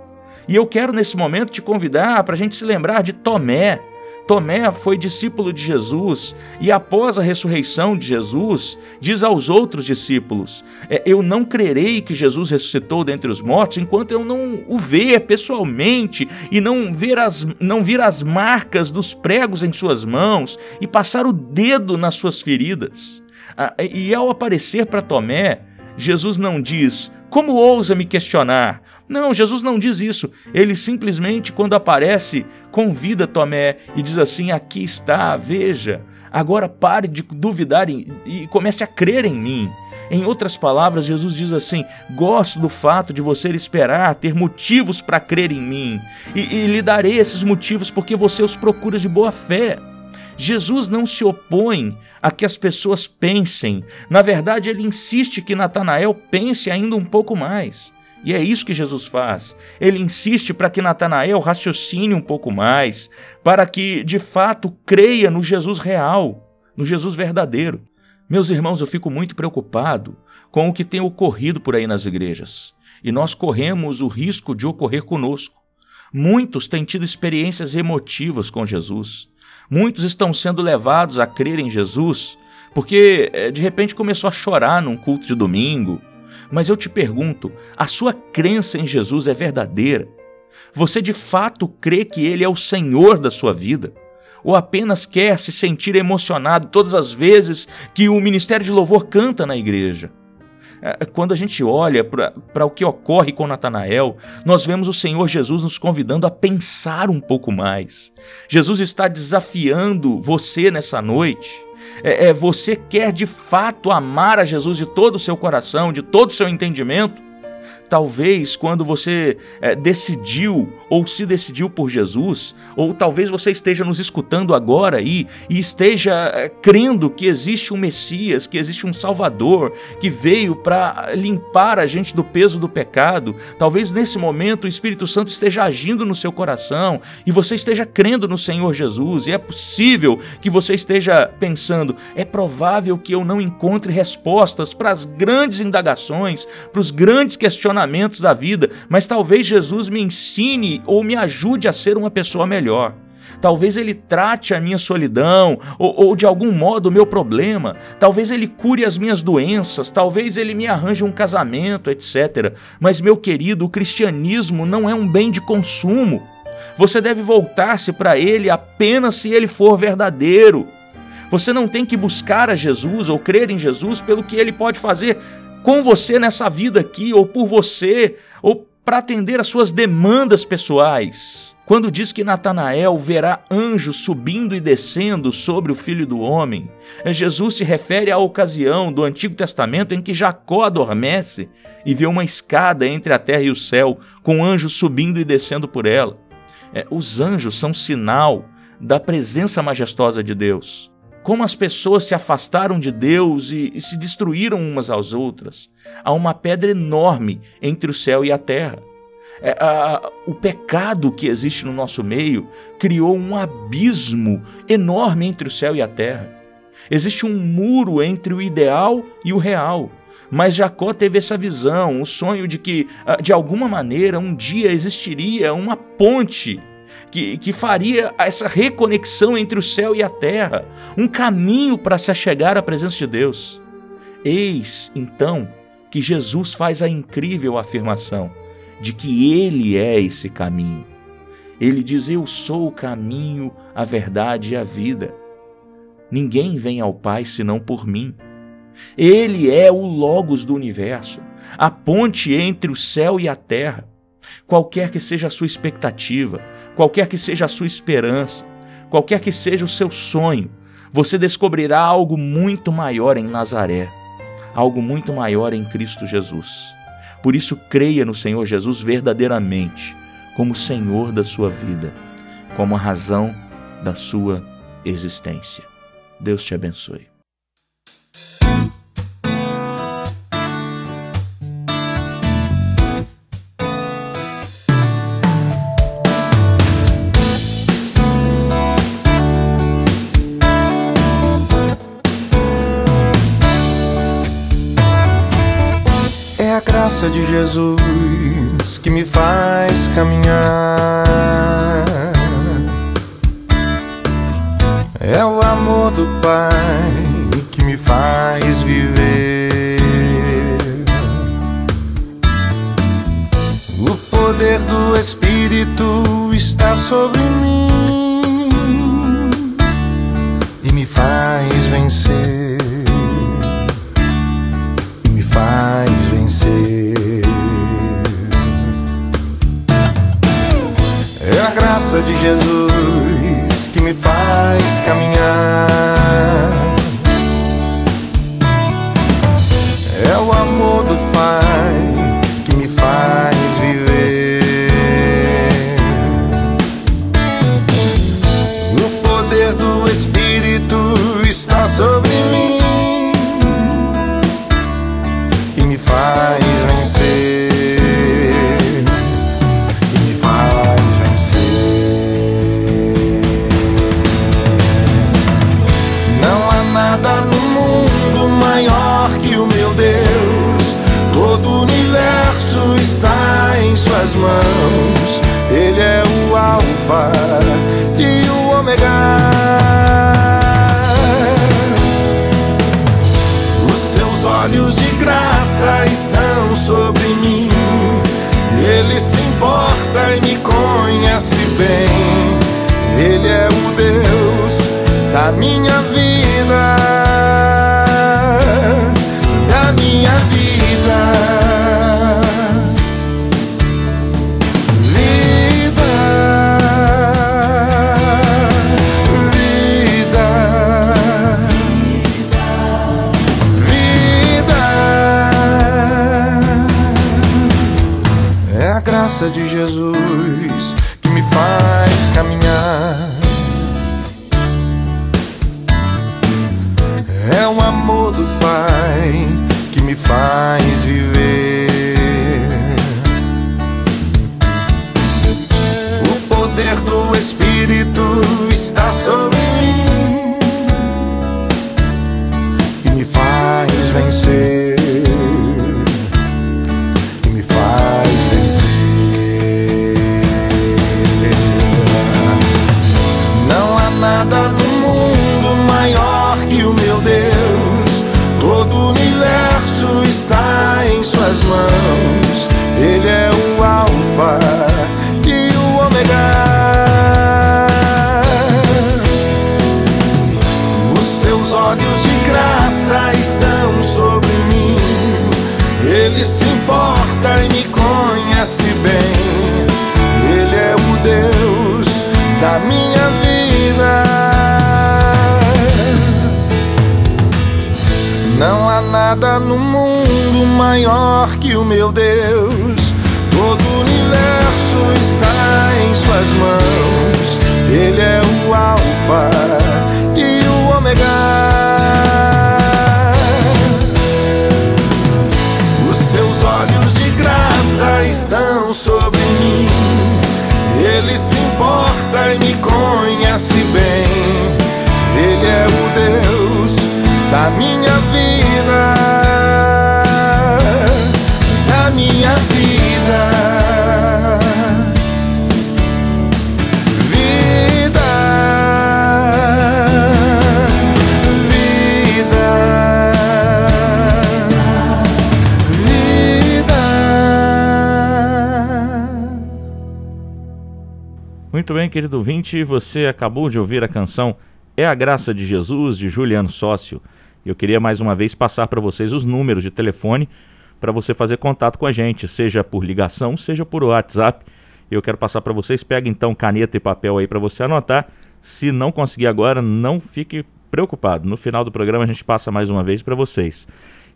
E eu quero nesse momento te convidar para a gente se lembrar de Tomé. Tomé foi discípulo de Jesus e, após a ressurreição de Jesus, diz aos outros discípulos: é, Eu não crerei que Jesus ressuscitou dentre os mortos enquanto eu não o ver pessoalmente e não ver as, não vir as marcas dos pregos em suas mãos e passar o dedo nas suas feridas. Ah, e ao aparecer para Tomé, Jesus não diz: Como ousa me questionar? Não, Jesus não diz isso. Ele simplesmente, quando aparece, convida Tomé e diz assim: Aqui está, veja. Agora pare de duvidar e comece a crer em mim. Em outras palavras, Jesus diz assim: Gosto do fato de você esperar, ter motivos para crer em mim, e, e lhe darei esses motivos porque você os procura de boa fé. Jesus não se opõe a que as pessoas pensem. Na verdade, ele insiste que Natanael pense ainda um pouco mais. E é isso que Jesus faz. Ele insiste para que Natanael raciocine um pouco mais, para que de fato creia no Jesus real, no Jesus verdadeiro. Meus irmãos, eu fico muito preocupado com o que tem ocorrido por aí nas igrejas. E nós corremos o risco de ocorrer conosco. Muitos têm tido experiências emotivas com Jesus. Muitos estão sendo levados a crer em Jesus porque eh, de repente começou a chorar num culto de domingo mas eu te pergunto: a sua crença em Jesus é verdadeira? Você de fato crê que Ele é o Senhor da sua vida? Ou apenas quer se sentir emocionado todas as vezes que o ministério de louvor canta na igreja? É, quando a gente olha para o que ocorre com Natanael, nós vemos o Senhor Jesus nos convidando a pensar um pouco mais. Jesus está desafiando você nessa noite é, é, você quer de fato amar a Jesus de todo o seu coração, de todo o seu entendimento, Talvez quando você é, decidiu ou se decidiu por Jesus, ou talvez você esteja nos escutando agora aí e esteja é, crendo que existe um Messias, que existe um Salvador, que veio para limpar a gente do peso do pecado. Talvez nesse momento o Espírito Santo esteja agindo no seu coração e você esteja crendo no Senhor Jesus. E é possível que você esteja pensando: é provável que eu não encontre respostas para as grandes indagações, para os grandes questionamentos questionamentos da vida, mas talvez Jesus me ensine ou me ajude a ser uma pessoa melhor. Talvez ele trate a minha solidão ou, ou, de algum modo o meu problema. Talvez ele cure as minhas doenças. Talvez ele me arranje um casamento, etc. Mas, meu querido, o cristianismo não é um bem de consumo. Você deve voltar-se para ele apenas se ele for verdadeiro. Você não tem que buscar a Jesus ou crer em Jesus pelo que ele pode fazer com você nessa vida aqui, ou por você, ou para atender às suas demandas pessoais. Quando diz que Natanael verá anjos subindo e descendo sobre o filho do homem, Jesus se refere à ocasião do Antigo Testamento em que Jacó adormece e vê uma escada entre a terra e o céu, com anjos subindo e descendo por ela. É, os anjos são sinal da presença majestosa de Deus como as pessoas se afastaram de Deus e, e, se destruíram umas às outras. Há uma pedra enorme entre o céu e a terra. É, a, o pecado que existe no nosso meio criou um abismo enorme entre o céu e a terra. Existe um muro entre o ideal e o real. Mas Jacó teve essa visão, o sonho de que, ah, de alguma maneira, um dia existiria uma ponte que, que faria essa reconexão entre o céu e a terra, um caminho para se achegar à presença de Deus. Eis, então, que Jesus faz a incrível afirmação de que Ele é esse caminho. Ele diz: Eu sou o caminho, a verdade e a vida. Ninguém vem ao Pai senão por mim. Ele é o Logos do universo, a ponte entre o céu e a terra. Qualquer que seja a sua expectativa, qualquer que seja a sua esperança, qualquer que seja o seu sonho, você descobrirá algo muito maior em Nazaré, algo muito maior em Cristo Jesus. Por isso, creia no Senhor Jesus verdadeiramente, como Senhor da sua vida, como a razão da sua existência. Deus te abençoe. Graça de Jesus que me faz caminhar. É o amor do Pai que me faz viver. O poder do Espírito está sobre mim e me faz vencer. Graça de Jesus que me faz caminhar. Muito bem, querido ouvinte, você acabou de ouvir a canção É a Graça de Jesus, de Juliano Sócio. Eu queria mais uma vez passar para vocês os números de telefone para você fazer contato com a gente, seja por ligação, seja por WhatsApp. Eu quero passar para vocês, pega então caneta e papel aí para você anotar. Se não conseguir agora, não fique preocupado. No final do programa a gente passa mais uma vez para vocês.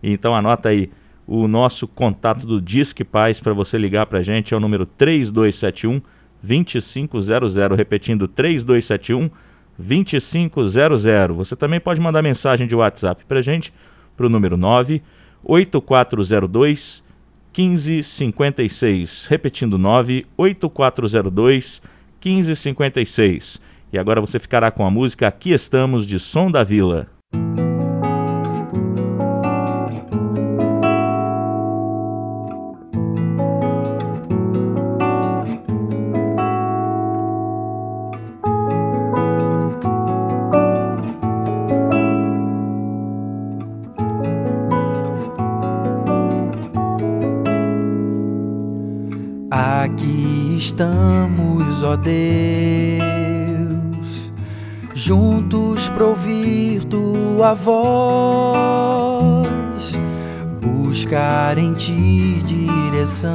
Então anota aí o nosso contato do Disque Paz para você ligar para a gente, é o número 3271 2500, repetindo 3271 2500. Você também pode mandar mensagem de WhatsApp para gente para o número 98402 1556, repetindo 98402 1556. E agora você ficará com a música Aqui Estamos de Som da Vila. Estamos, ó Deus, juntos pra ouvir tua voz, buscar em ti direção,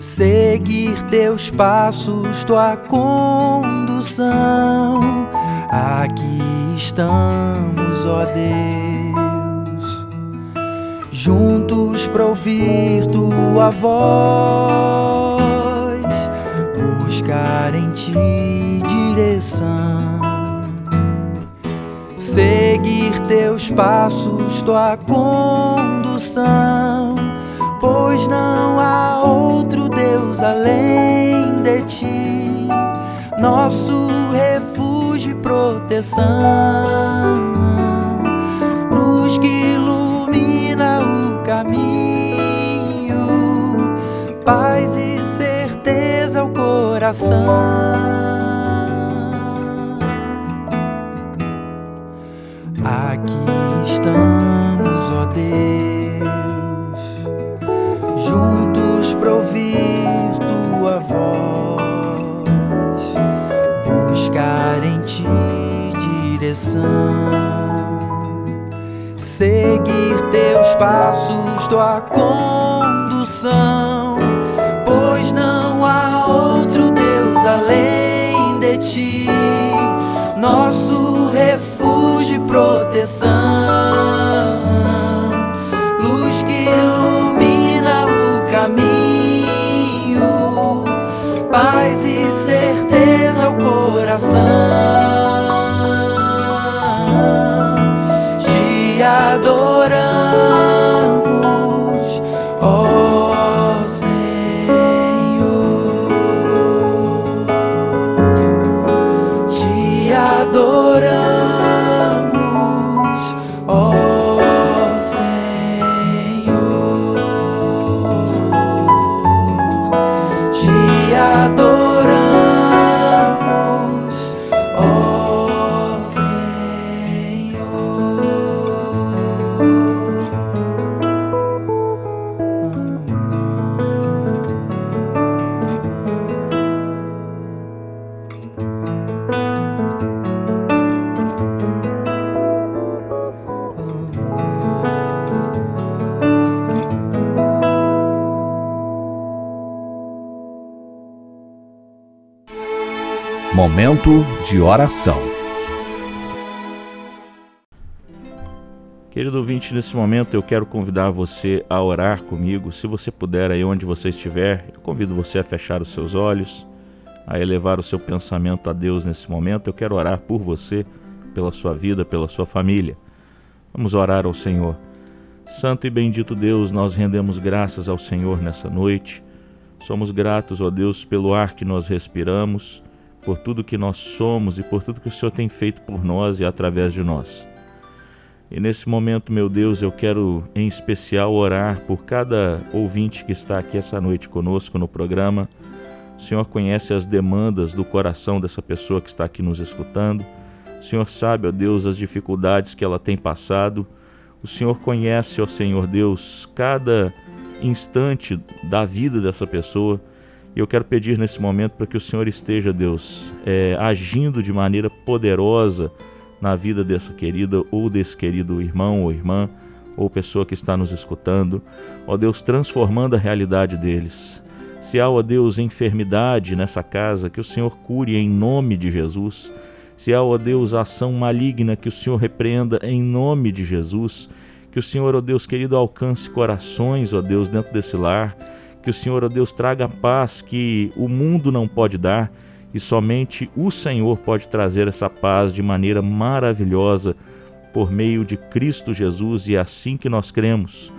seguir teus passos, tua condução. Aqui estamos, ó Deus juntos pra ouvir tua voz, buscar em ti direção, seguir teus passos, tua condução, pois não há outro Deus além de ti, nosso refúgio e proteção, caminho, paz e certeza ao coração. Aqui estamos, ó Deus, juntos pra ouvir tua voz, buscar em ti direção seguir teus passos, tua condução, pois não há outro Deus além de ti, nosso refúgio e proteção, luz que ilumina o caminho, paz e certeza ao coração. Momento de oração. Querido ouvinte, nesse momento eu quero convidar você a orar comigo. Se você puder, aí onde você estiver, eu convido você a fechar os seus olhos, a elevar o seu pensamento a Deus nesse momento. Eu quero orar por você, pela sua vida, pela sua família. Vamos orar ao Senhor. Santo e bendito Deus, nós rendemos graças ao Senhor nessa noite. Somos gratos, ó Deus, pelo ar que nós respiramos, por tudo que nós somos e por tudo que o Senhor tem feito por nós e através de nós. E nesse momento, meu Deus, eu quero em especial orar por cada ouvinte que está aqui essa noite conosco no programa. O Senhor conhece as demandas do coração dessa pessoa que está aqui nos escutando. O Senhor sabe, ó Deus, as dificuldades que ela tem passado o Senhor conhece, ó Senhor Deus, cada instante da vida dessa pessoa. E eu quero pedir nesse momento para que o Senhor esteja, Deus, é, agindo de maneira poderosa na vida dessa querida ou desse querido irmão ou irmã ou pessoa que está nos escutando. Ó Deus, transformando a realidade deles. Se há, ó Deus, enfermidade nessa casa, que o Senhor cure em nome de Jesus. Se há, ó Deus, ação maligna, que o Senhor repreenda em nome de Jesus. Que o Senhor, ó Deus querido, alcance corações, ó Deus, dentro desse lar. Que o Senhor, ó Deus, traga a paz que o mundo não pode dar e somente o Senhor pode trazer essa paz de maneira maravilhosa por meio de Cristo Jesus e é assim que nós cremos.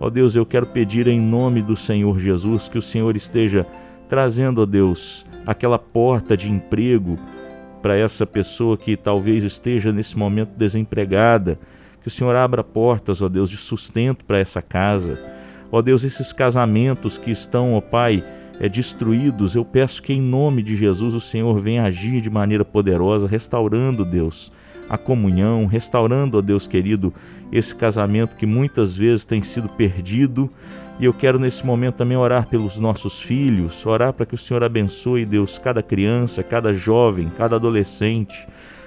Ó Deus, eu quero pedir em nome do Senhor Jesus que o Senhor esteja trazendo, ó Deus, aquela porta de emprego para essa pessoa que talvez esteja nesse momento desempregada. Que o Senhor abra portas, ó Deus, de sustento para essa casa. Ó Deus, esses casamentos que estão, ó Pai, é, destruídos, eu peço que em nome de Jesus o Senhor venha agir de maneira poderosa, restaurando, Deus, a comunhão, restaurando, ó Deus querido, esse casamento que muitas vezes tem sido perdido. E eu quero nesse momento também orar pelos nossos filhos, orar para que o Senhor abençoe, Deus, cada criança, cada jovem, cada adolescente.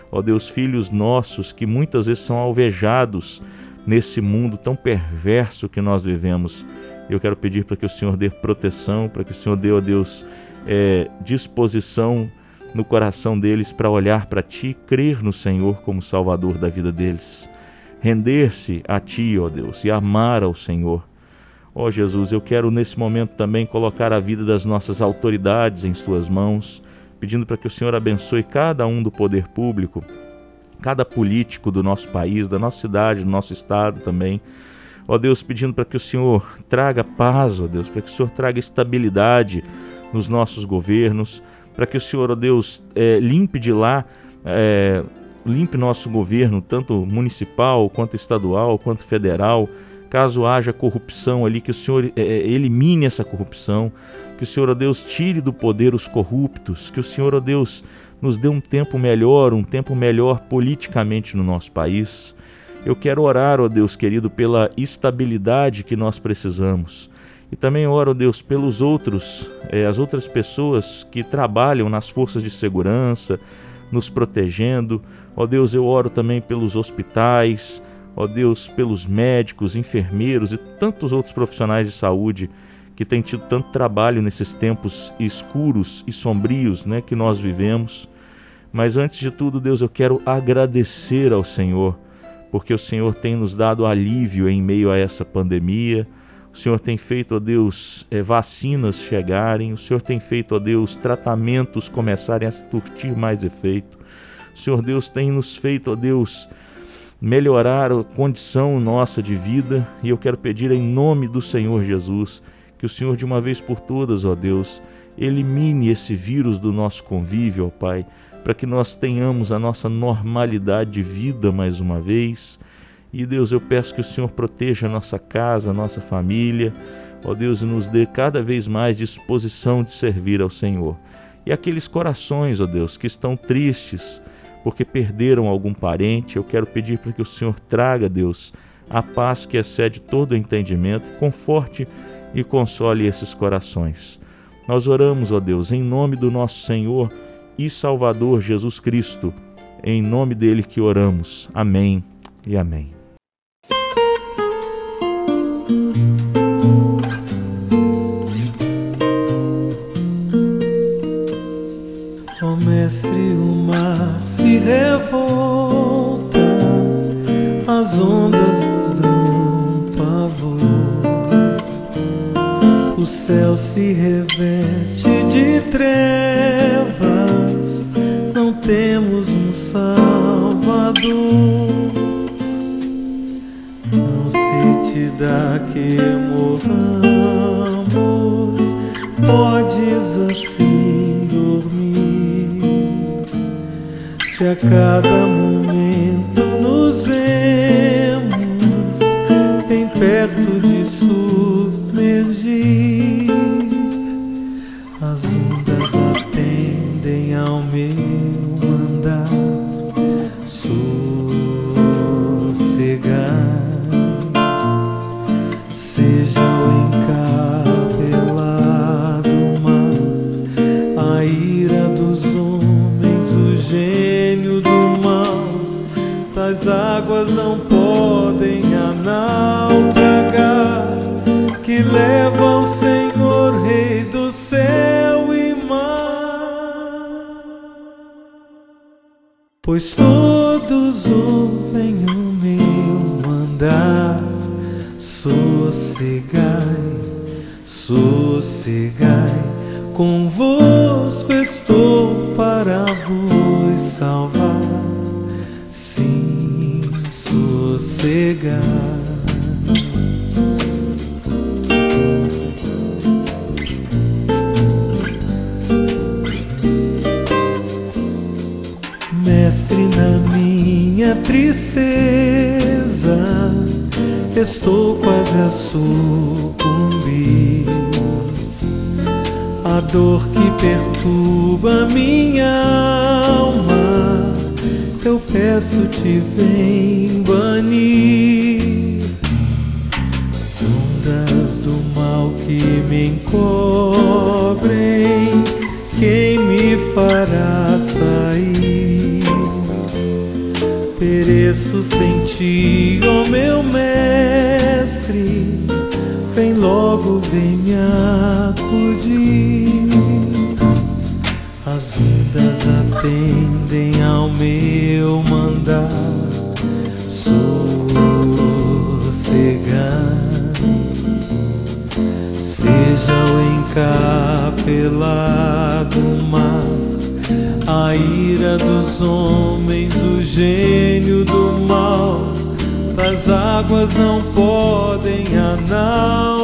Ó Deus, filhos nossos que muitas vezes são alvejados nesse mundo tão perverso que nós vivemos. Eu quero pedir para que o Senhor dê proteção, para que o Senhor dê, ó Deus, é, disposição no coração deles para olhar para Ti, crer no Senhor como Salvador da vida deles, render-se a Ti, ó Deus, e amar ao Senhor. Ó Jesus, eu quero nesse momento também colocar a vida das nossas autoridades em Suas mãos, pedindo para que o Senhor abençoe cada um do poder público, cada político do nosso país, da nossa cidade, do nosso estado também. Ó Deus, pedindo para que o Senhor traga paz, ó Deus, para que o Senhor traga estabilidade nos nossos governos, para que o Senhor, ó Deus, é, limpe de lá, é, limpe nosso governo, tanto municipal, quanto estadual, quanto federal. Caso haja corrupção ali, que o Senhor é, é, elimine essa corrupção, que o Senhor, ó Deus, tire do poder os corruptos, que o Senhor, ó Deus, nos dê um tempo melhor, um tempo melhor politicamente no nosso país. Eu quero orar, ó Deus querido, pela estabilidade que nós precisamos. E também oro, Deus, pelos outros, eh, as outras pessoas que trabalham nas forças de segurança, nos protegendo. Ó Deus, eu oro também pelos hospitais, ó Deus, pelos médicos, enfermeiros e tantos outros profissionais de saúde que têm tido tanto trabalho nesses tempos escuros e sombrios né, que nós vivemos. Mas antes de tudo, Deus, eu quero agradecer ao Senhor, porque o Senhor tem nos dado alívio em meio a essa pandemia o Senhor tem feito, ó Deus, é, vacinas chegarem, o Senhor tem feito, ó Deus, tratamentos começarem a surtir mais efeito. O Senhor Deus tem nos feito, ó Deus, melhorar a condição nossa de vida, e eu quero pedir em nome do Senhor Jesus que o Senhor de uma vez por todas, ó Deus, elimine esse vírus do nosso convívio, ó Pai, para que nós tenhamos a nossa normalidade de vida mais uma vez e Deus, eu peço que o Senhor proteja a nossa casa, a nossa família, ó Deus, e nos dê cada vez mais disposição de servir ao Senhor. E aqueles corações, ó Deus, que estão tristes porque perderam algum parente, eu quero pedir para que o Senhor traga, Deus, a paz que excede todo o entendimento, conforte e console esses corações. Nós oramos, ó Deus, em nome do nosso Senhor e Salvador Jesus Cristo, em nome dele que oramos. Amém e amém. Ó mestre, o mar se revolta, céu se reveste de trevas, não temos um Salvador. Não se te dá que morramos, podes assim dormir. Se a cada momento Pois todos ouvem o meu mandar, sossegai, sossegai, convosco estou para vos salvar, sim, sossegai. Minha tristeza, estou quase a sucumbir. A dor que perturba minha alma, eu peço-te, vem Sem ti, ó meu mestre, vem logo, vem me acudir. As ondas atendem ao meu mandar, sossegai. Seja o encapelado mar, a ira dos homens, o do mal, das águas não podem a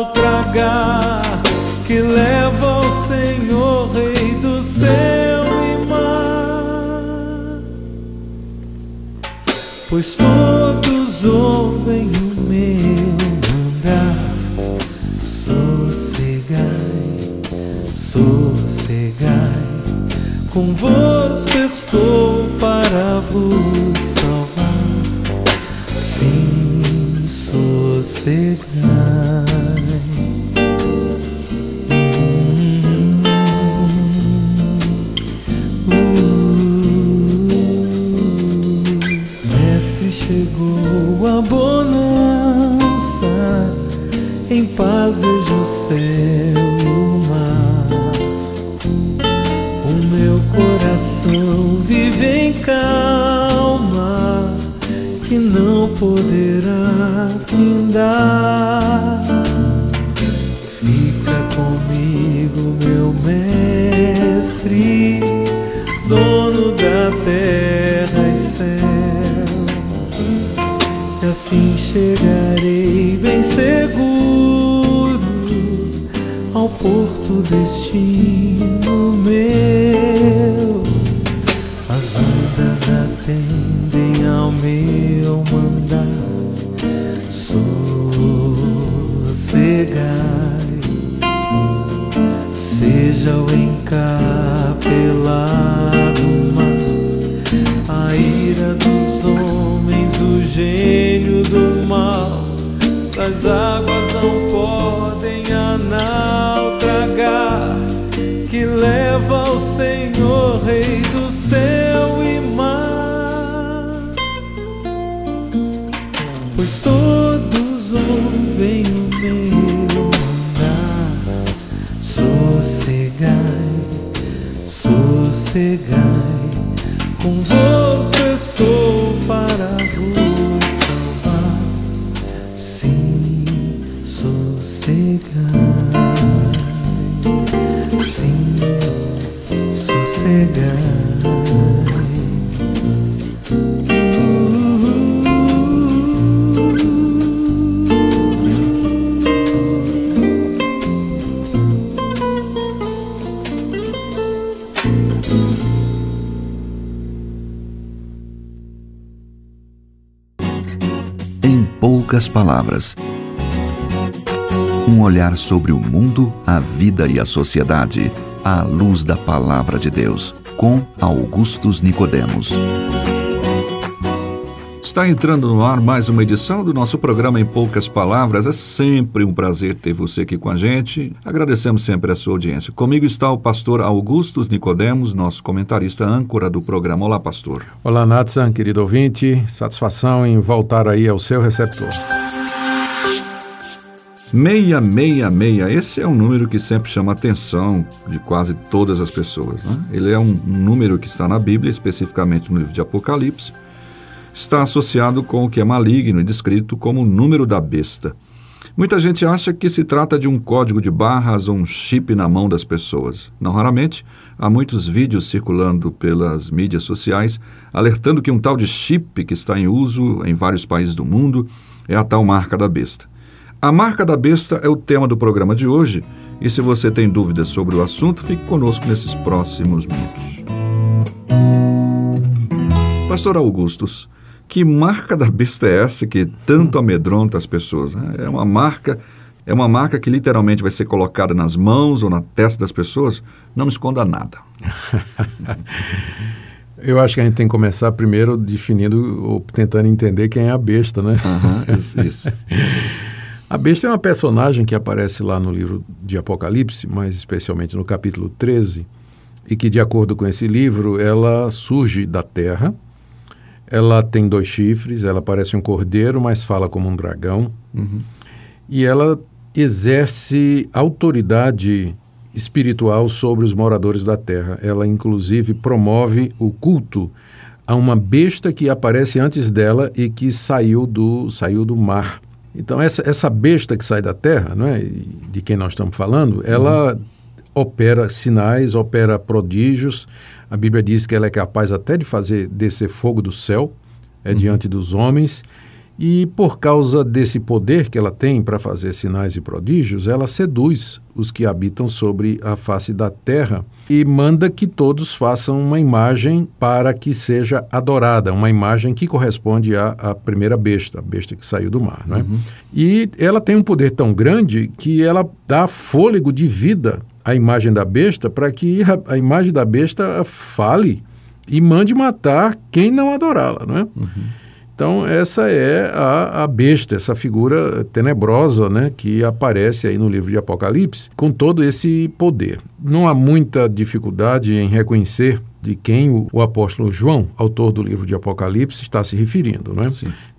naufragar, que leva o Senhor, Rei do céu e mar. Pois todos ouvem o meu mandar. Sossegai, sossegai, convosco pois todos ouvem o meu andar. Sossegai, sossegai. Palavras. Um olhar sobre o mundo, a vida e a sociedade, à luz da palavra de Deus, com Augustus Nicodemos. Está entrando no ar mais uma edição do nosso programa Em Poucas Palavras. É sempre um prazer ter você aqui com a gente. Agradecemos sempre a sua audiência. Comigo está o pastor Augustus Nicodemos, nosso comentarista âncora do programa. Olá, pastor. Olá, Natsan, querido ouvinte. Satisfação em voltar aí ao seu receptor. 666, esse é um número que sempre chama a atenção de quase todas as pessoas. Né? Ele é um, um número que está na Bíblia, especificamente no livro de Apocalipse está associado com o que é maligno e descrito como o número da besta. Muita gente acha que se trata de um código de barras ou um chip na mão das pessoas. Não raramente, há muitos vídeos circulando pelas mídias sociais alertando que um tal de chip que está em uso em vários países do mundo é a tal marca da besta. A marca da besta é o tema do programa de hoje, e se você tem dúvidas sobre o assunto, fique conosco nesses próximos minutos. Pastor Augustus, que marca da besta é essa que tanto amedronta as pessoas? Né? É uma marca, é uma marca que literalmente vai ser colocada nas mãos ou na testa das pessoas. Não me esconda nada. Eu acho que a gente tem que começar primeiro definindo ou tentando entender quem é a besta, né? Uhum, isso. isso. A besta é uma personagem que aparece lá no livro de Apocalipse, mais especialmente no capítulo 13, e que, de acordo com esse livro, ela surge da terra ela tem dois chifres, ela parece um cordeiro, mas fala como um dragão. Uhum. E ela exerce autoridade espiritual sobre os moradores da terra. Ela, inclusive, promove o culto a uma besta que aparece antes dela e que saiu do, saiu do mar. Então, essa, essa besta que sai da terra, não é? de quem nós estamos falando, ela uhum. Opera sinais, opera prodígios, a Bíblia diz que ela é capaz até de fazer descer fogo do céu é, uhum. diante dos homens. E por causa desse poder que ela tem para fazer sinais e prodígios, ela seduz os que habitam sobre a face da terra e manda que todos façam uma imagem para que seja adorada, uma imagem que corresponde à, à primeira besta, a besta que saiu do mar. Não é? Uhum. E ela tem um poder tão grande que ela dá fôlego de vida a imagem da besta para que a, a, imagem da besta fale e mande matar quem não adorá-la, não é? Uhum. Então essa é a, a besta, essa figura tenebrosa, né, que aparece aí no livro de Apocalipse com todo esse poder. Não há muita dificuldade em reconhecer de quem o, o, apóstolo João, autor do livro de Apocalipse, está se referindo, né?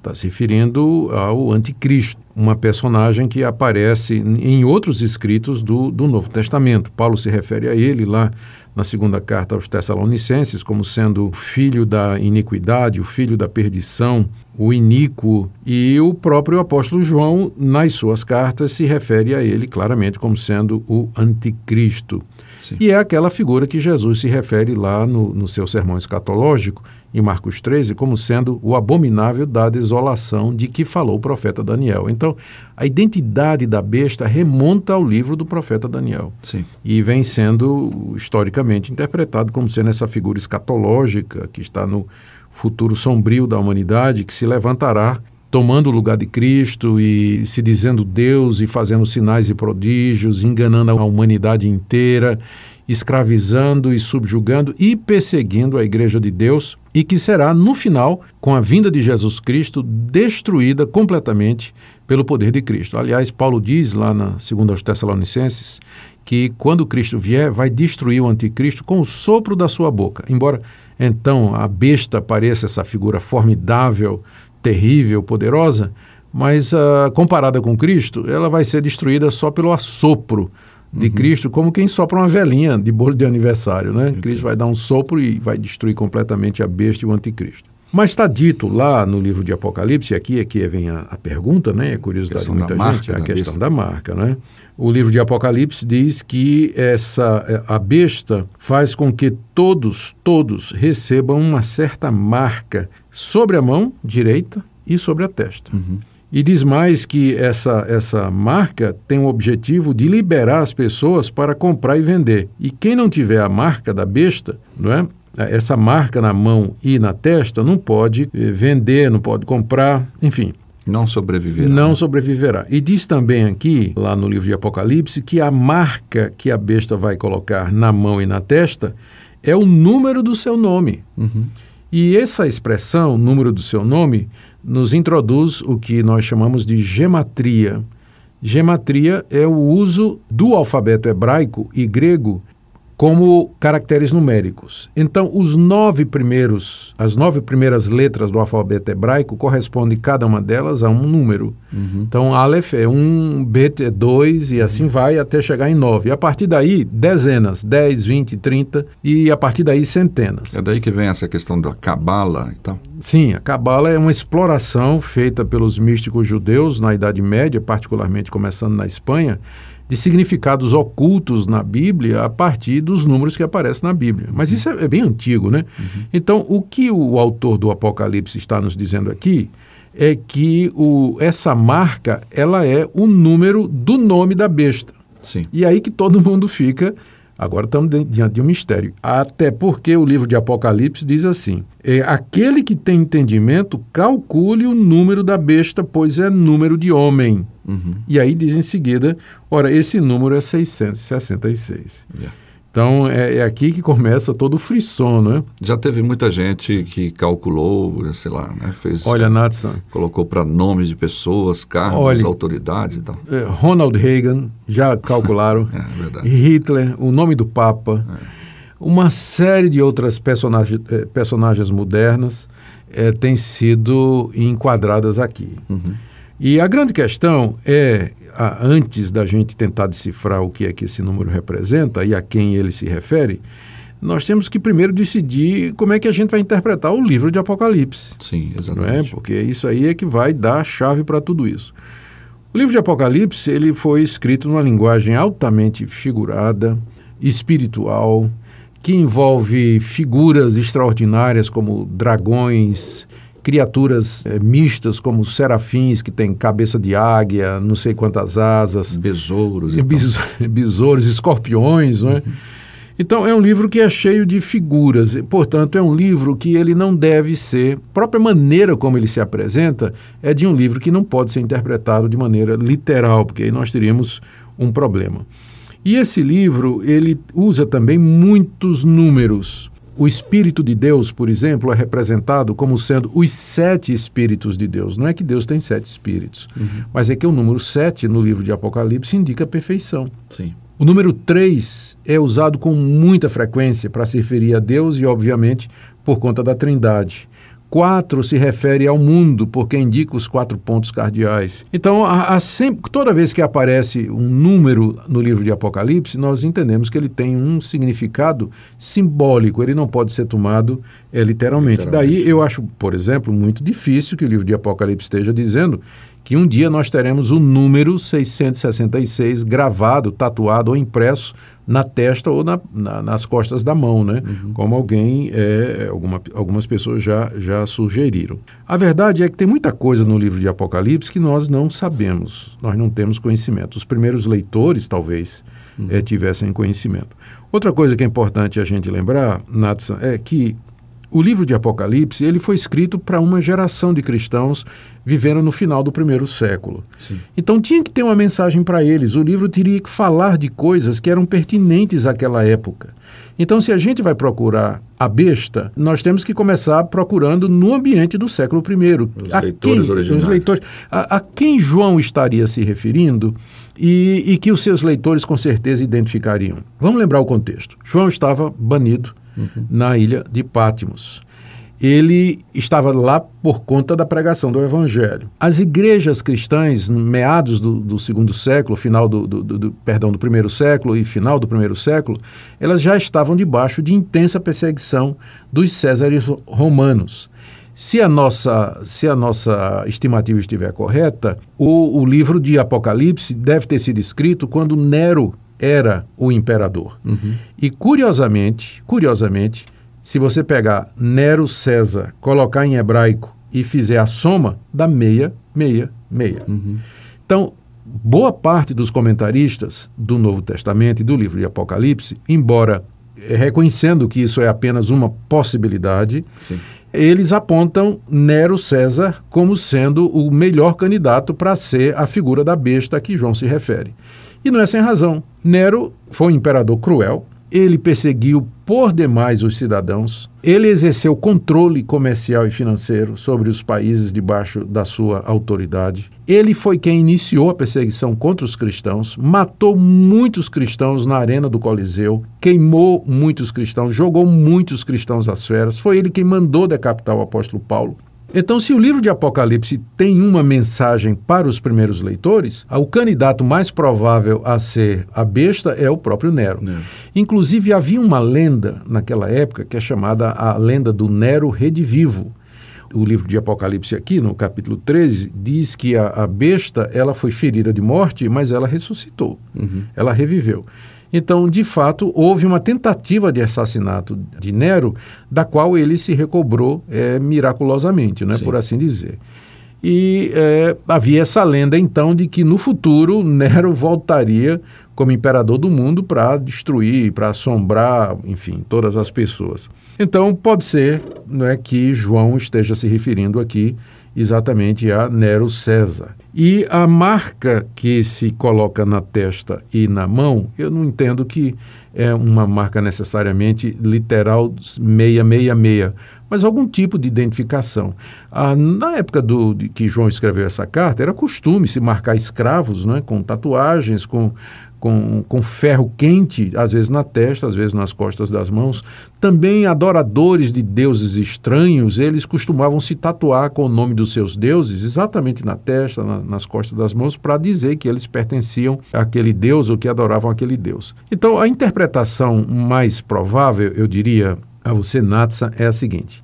Está se referindo ao anticristo uma personagem que aparece em outros escritos do, do Novo Testamento. Paulo se refere a ele lá na segunda carta aos Tessalonicenses como sendo o filho da iniquidade, o filho da perdição, o iníquo. E o próprio apóstolo João, nas suas cartas, se refere a ele claramente como sendo o anticristo. Sim. E é aquela figura que Jesus se refere lá no, no seu sermão escatológico, em Marcos 13, como sendo o abominável da desolação de que falou o profeta Daniel. Então, a identidade da besta remonta ao livro do profeta Daniel. Sim. E vem sendo historicamente interpretado como sendo essa figura escatológica que está no futuro sombrio da humanidade, que se levantará tomando o lugar de Cristo e se dizendo Deus e fazendo sinais e prodígios, enganando a humanidade inteira, escravizando e subjugando e perseguindo a igreja de Deus, e que será, no final, com a vinda de Jesus Cristo, destruída completamente pelo poder de Cristo. Aliás, Paulo diz lá na segunda aos Tessalonicenses que quando Cristo vier, vai destruir o anticristo com o sopro da sua boca. Embora então a besta pareça essa figura formidável terrível, poderosa, mas uh, comparada com Cristo, ela vai ser destruída só pelo assopro de Cristo como quem sopra uma velhinha de bolo de aniversário, né? Cristo vai dar um sopro e vai destruir completamente a besta e o anticristo. Mas está dito lá no livro de Apocalipse, e aqui, aqui vem a, a pergunta, né? É curiosidade de muita gente, a da questão besta. da marca, né? O livro de Apocalipse diz que essa a besta faz com que todos, todos recebam uma certa marca sobre a mão direita e sobre a testa. E diz mais que essa, essa marca tem o objetivo de liberar as pessoas para comprar e vender. E quem não tiver a marca da besta, não é? Essa marca na mão e na testa não pode eh, vender, não pode comprar, enfim, Não sobreviverá. não sobreviverá. E diz também aqui, lá no livro de Apocalipse, que a marca que a besta vai colocar na mão e na testa é o número do seu nome. E essa expressão, número do seu nome, nos introduz o que nós chamamos de gematria. Gematria é o uso do alfabeto hebraico e grego como caracteres numéricos. Então, os nove primeiros, as nove primeiras letras do alfabeto hebraico correspondem cada uma delas a um número. Então, Aleph é um, Bet é dois e assim vai até chegar em nove. E a partir daí, dezenas, dez, vinte, trinta e a partir daí centenas. É daí que vem essa questão da cabala e tal. Sim, a Cabala é uma exploração feita pelos místicos judeus na Idade Média, particularmente começando na Espanha, de significados ocultos na Bíblia a partir dos números que aparecem na Bíblia. Mas isso é, é bem antigo, né? Então, o que o autor do Apocalipse está nos dizendo aqui é que o, essa marca ela é o número do nome da besta. Sim. E aí que todo mundo fica. Agora estamos di- diante de um mistério. Até porque o livro de Apocalipse diz assim: é, aquele que tem entendimento, calcule o número da besta, pois é número de homem. E aí diz em seguida: ora, esse número é 666. Yeah. Então é, é aqui que começa todo o frisson, né? Já teve muita gente que calculou, sei lá, né? Fez, Olha, Natsan, colocou para nomes de pessoas, cargos, Olha. autoridades e tal. é, Ronald Reagan, já calcularam. É verdade. Hitler, o nome do Papa, uma série de outras personagens, eh, personagens modernas eh, têm sido enquadradas aqui. E a grande questão é, antes da gente tentar decifrar o que é que esse número representa e a quem ele se refere, nós temos que primeiro decidir como é que a gente vai interpretar o livro de Apocalipse Sim, não é? exatamente. Porque isso aí é que vai dar a chave para tudo isso. O livro de Apocalipse ele foi escrito numa linguagem altamente figurada, espiritual, que envolve figuras extraordinárias como dragões, criaturas eh, mistas como serafins que têm cabeça de águia, não sei quantas asas, Besouros e. Beso- besouros, escorpiões, não é? Então é um livro que é cheio de figuras, e, portanto é um livro que ele não deve ser, a própria maneira como ele se apresenta é de um livro que não pode ser interpretado de maneira literal, porque aí nós teríamos um problema. E esse livro ele usa também muitos números. O Espírito de Deus, por exemplo, é representado como sendo os sete Espíritos de Deus. Não é que Deus tem sete Espíritos, mas é que o número sete no livro de Apocalipse indica a perfeição. Sim. O número 3 é usado com muita frequência para se referir a Deus e, obviamente, por conta da Trindade. 4 se refere ao mundo, porque indica os quatro pontos cardeais. Então, há, há sempre, toda vez que aparece um número no livro de Apocalipse, nós entendemos que ele tem um significado simbólico, ele não pode ser tomado eh, literalmente. Literalmente, Daí eu acho, por exemplo, muito difícil que o livro de Apocalipse esteja dizendo que um dia nós teremos o número 666 gravado, tatuado ou impresso na testa ou na- na- nas costas da mão, né? Como alguém, é, alguma- algumas pessoas já, já sugeriram. A verdade é que tem muita coisa no livro de Apocalipse que nós não sabemos, nós não temos conhecimento. Os primeiros leitores, talvez, eh, tivessem conhecimento. Outra coisa que é importante a gente lembrar, Natsan, é que o livro de Apocalipse ele foi escrito para uma geração de cristãos vivendo no final do primeiro século. Sim. Então tinha que ter uma mensagem para eles. O livro teria que falar de coisas que eram pertinentes àquela época. Então, se a gente vai procurar a besta, nós temos que começar procurando no ambiente do século I. Os A leitores quem- originais. Os leitores, a, a quem João estaria se referindo e, e que os seus leitores com certeza identificariam. Vamos lembrar o contexto. João estava banido na ilha de Pátimos. ele estava lá por conta da pregação do Evangelho. As igrejas cristãs, meados do, do segundo século, final do, do, do, perdão, do primeiro século e final do primeiro século, elas já estavam debaixo de intensa perseguição dos Césares romanos. Se a nossa, se a nossa estimativa estiver correta, o, o livro de Apocalipse deve ter sido escrito quando Nero era o imperador. Uhum. E curiosamente, curiosamente, se você pegar Nero César, colocar em hebraico e fizer a soma, dá meia, meia, meia. Uhum. Então, boa parte dos comentaristas do Novo Testamento e do livro de Apocalipse, embora eh, reconhecendo que isso é apenas uma possibilidade, Sim. eles apontam Nero César como sendo o melhor candidato para ser a figura da besta a que João se refere. E não é sem razão. Nero foi um imperador cruel, ele perseguiu por demais os cidadãos, ele exerceu controle comercial e financeiro sobre os países debaixo da sua autoridade. Ele foi quem iniciou a perseguição contra os cristãos, matou muitos cristãos na arena do Coliseu, queimou muitos cristãos, jogou muitos cristãos às feras. Foi ele quem mandou decapitar o apóstolo Paulo. Então, se o livro de Apocalipse tem uma mensagem para os primeiros leitores, o candidato mais provável a ser a besta é o próprio Nero. Nero. Inclusive, havia uma lenda naquela época que é chamada a lenda do Nero redivivo. O livro de Apocalipse aqui, no capítulo 13, diz que a, a besta ela foi ferida de morte, mas ela ressuscitou. Uhum. Ela reviveu. Então, de fato, houve uma tentativa de assassinato de Nero, da qual ele se recobrou é, miraculosamente, né, por assim dizer. E é, havia essa lenda, então, de que no futuro Nero voltaria como imperador do mundo para destruir, para assombrar, enfim, todas as pessoas. Então, pode ser né, que João esteja se referindo aqui exatamente a Nero César. E a marca que se coloca na testa e na mão, eu não entendo que é uma marca necessariamente literal 666, mas algum tipo de identificação. Ah, na época do, de que João escreveu essa carta, era costume se marcar escravos né, com tatuagens, com com, com ferro quente, às vezes na testa, às vezes nas costas das mãos. Também adoradores de deuses estranhos, eles costumavam se tatuar com o nome dos seus deuses exatamente na testa, na, nas costas das mãos, para dizer que eles pertenciam àquele deus ou que adoravam aquele deus. Então, a interpretação mais provável, eu diria a você, Natsa, é a seguinte.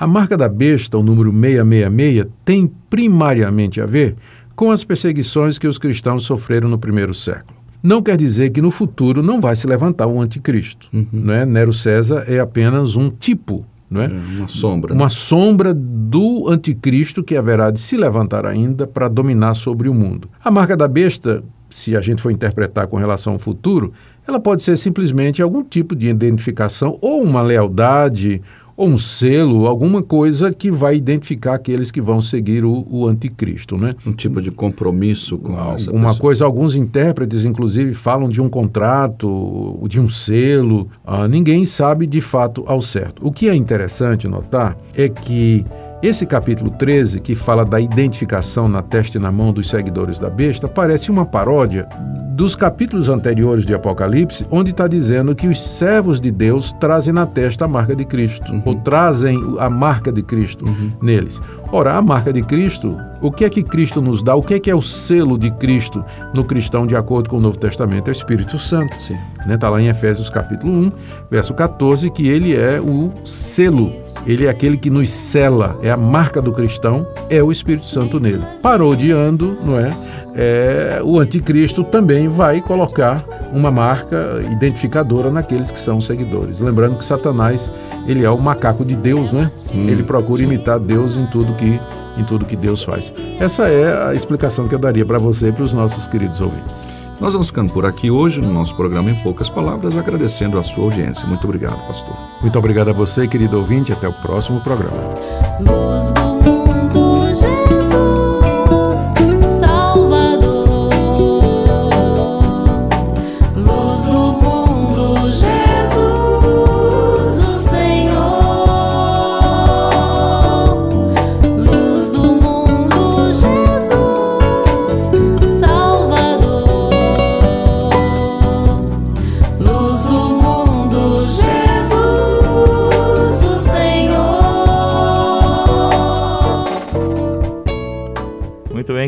A marca da besta, o número 666, tem primariamente a ver com as perseguições que os cristãos sofreram no primeiro século. Não quer dizer que no futuro não vai se levantar um anticristo. Uhum. Né? Nero César é apenas um tipo não é? é uma sombra. Uma sombra do anticristo que haverá de se levantar ainda para dominar sobre o mundo. A marca da besta, se a gente for interpretar com relação ao futuro, ela pode ser simplesmente algum tipo de identificação ou uma lealdade ou um selo, alguma coisa que vai identificar aqueles que vão seguir o, o anticristo, né? Um tipo de compromisso com Alguma essa Uma coisa, alguns intérpretes, inclusive, falam de um contrato, de um selo. Ah, ninguém sabe de fato ao certo. O que é interessante notar é que esse capítulo 13, que fala da identificação na testa e na mão dos seguidores da besta, parece uma paródia dos capítulos anteriores de Apocalipse, onde está dizendo que os servos de Deus trazem na testa a marca de Cristo, uhum. ou trazem a marca de Cristo uhum. neles. Ora, a marca de Cristo, o que é que Cristo nos dá? O que é que é o selo de Cristo no cristão de acordo com o Novo Testamento? É o Espírito Santo. Está né? Tá lá em Efésios capítulo 1, verso 14, que ele é o selo, ele é aquele que nos sela, é a marca do cristão, é o Espírito Santo nele. Parodiando, não é? É, o anticristo também vai colocar uma marca identificadora naqueles que são seguidores. Lembrando que Satanás ele é o macaco de Deus, né? Hum, ele procura sim. imitar Deus em tudo que em tudo que Deus faz. Essa é a explicação que eu daria para você e para os nossos queridos ouvintes. Nós vamos ficando por aqui hoje no nosso programa em poucas palavras, agradecendo a sua audiência. Muito obrigado, pastor. Muito obrigado a você, querido ouvinte. Até o próximo programa.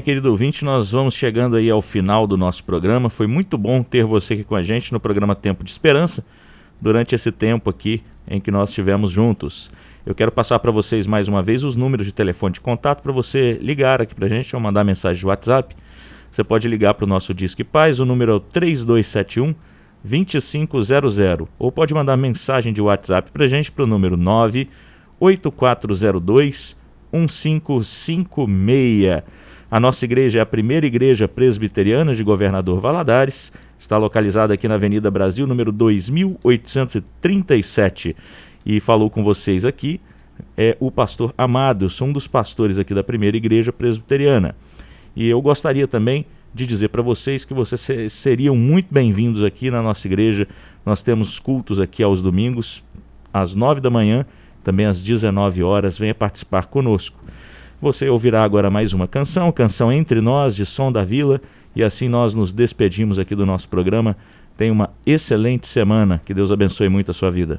Querido ouvinte, nós vamos chegando aí ao final do nosso programa. Foi muito bom ter você aqui com a gente no programa Tempo de Esperança, durante esse tempo aqui em que nós estivemos juntos. Eu quero passar para vocês mais uma vez os números de telefone de contato para você ligar aqui para a gente ou mandar mensagem de WhatsApp. Você pode ligar para o nosso Disque Paz, o número é o 3271 2500 ou pode mandar mensagem de WhatsApp para a gente para o número 98402 1556. A nossa igreja é a primeira igreja presbiteriana de Governador Valadares. Está localizada aqui na Avenida Brasil, número 2837. E falou com vocês aqui é o pastor Amado. Sou um dos pastores aqui da primeira igreja presbiteriana. E eu gostaria também de dizer para vocês que vocês seriam muito bem-vindos aqui na nossa igreja. Nós temos cultos aqui aos domingos, às 9 da manhã, também às 19 horas. Venha participar conosco. Você ouvirá agora mais uma canção, canção Entre Nós, de Som da Vila, e assim nós nos despedimos aqui do nosso programa. Tenha uma excelente semana. Que Deus abençoe muito a sua vida.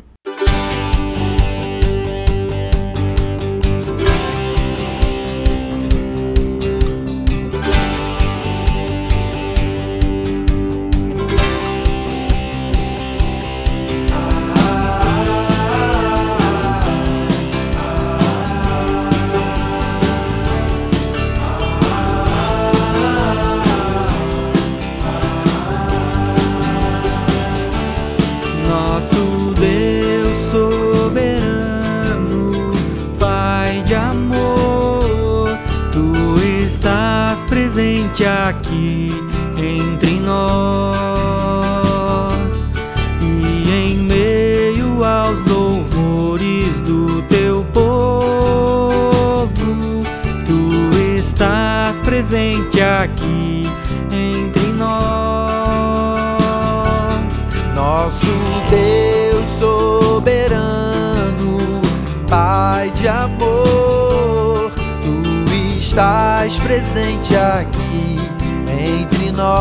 Aqui entre nós, nosso Deus soberano, Pai de amor, tu estás presente aqui entre nós.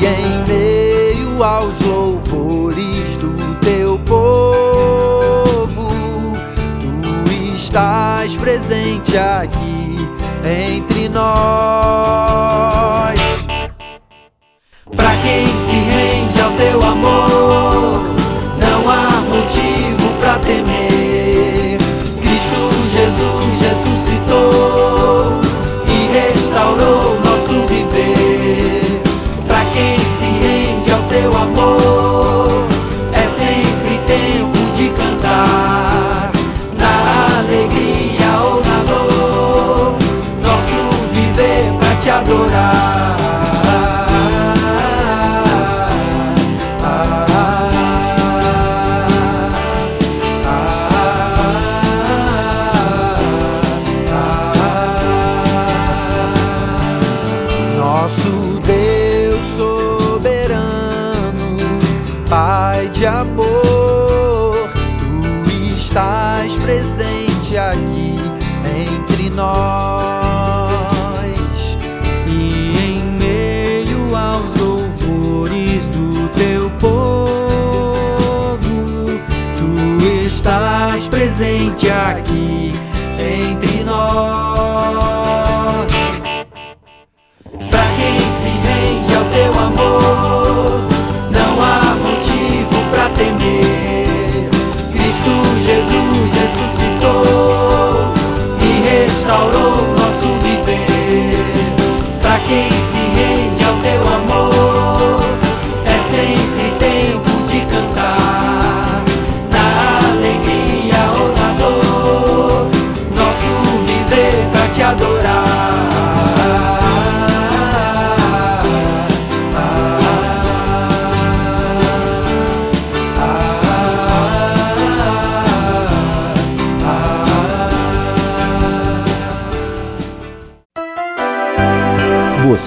E em meio aos louvores do teu povo, tu estás presente aqui entre nós. Pra quem se rende ao teu amor, não há motivo pra temer. Cristo Jesus ressuscitou restaurou nosso viver. Pra quem se rende ao teu amor, adorar.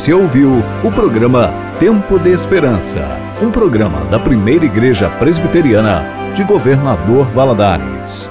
Você ouviu o programa Tempo de Esperança, um programa da primeira Igreja Presbiteriana de Governador Valadares.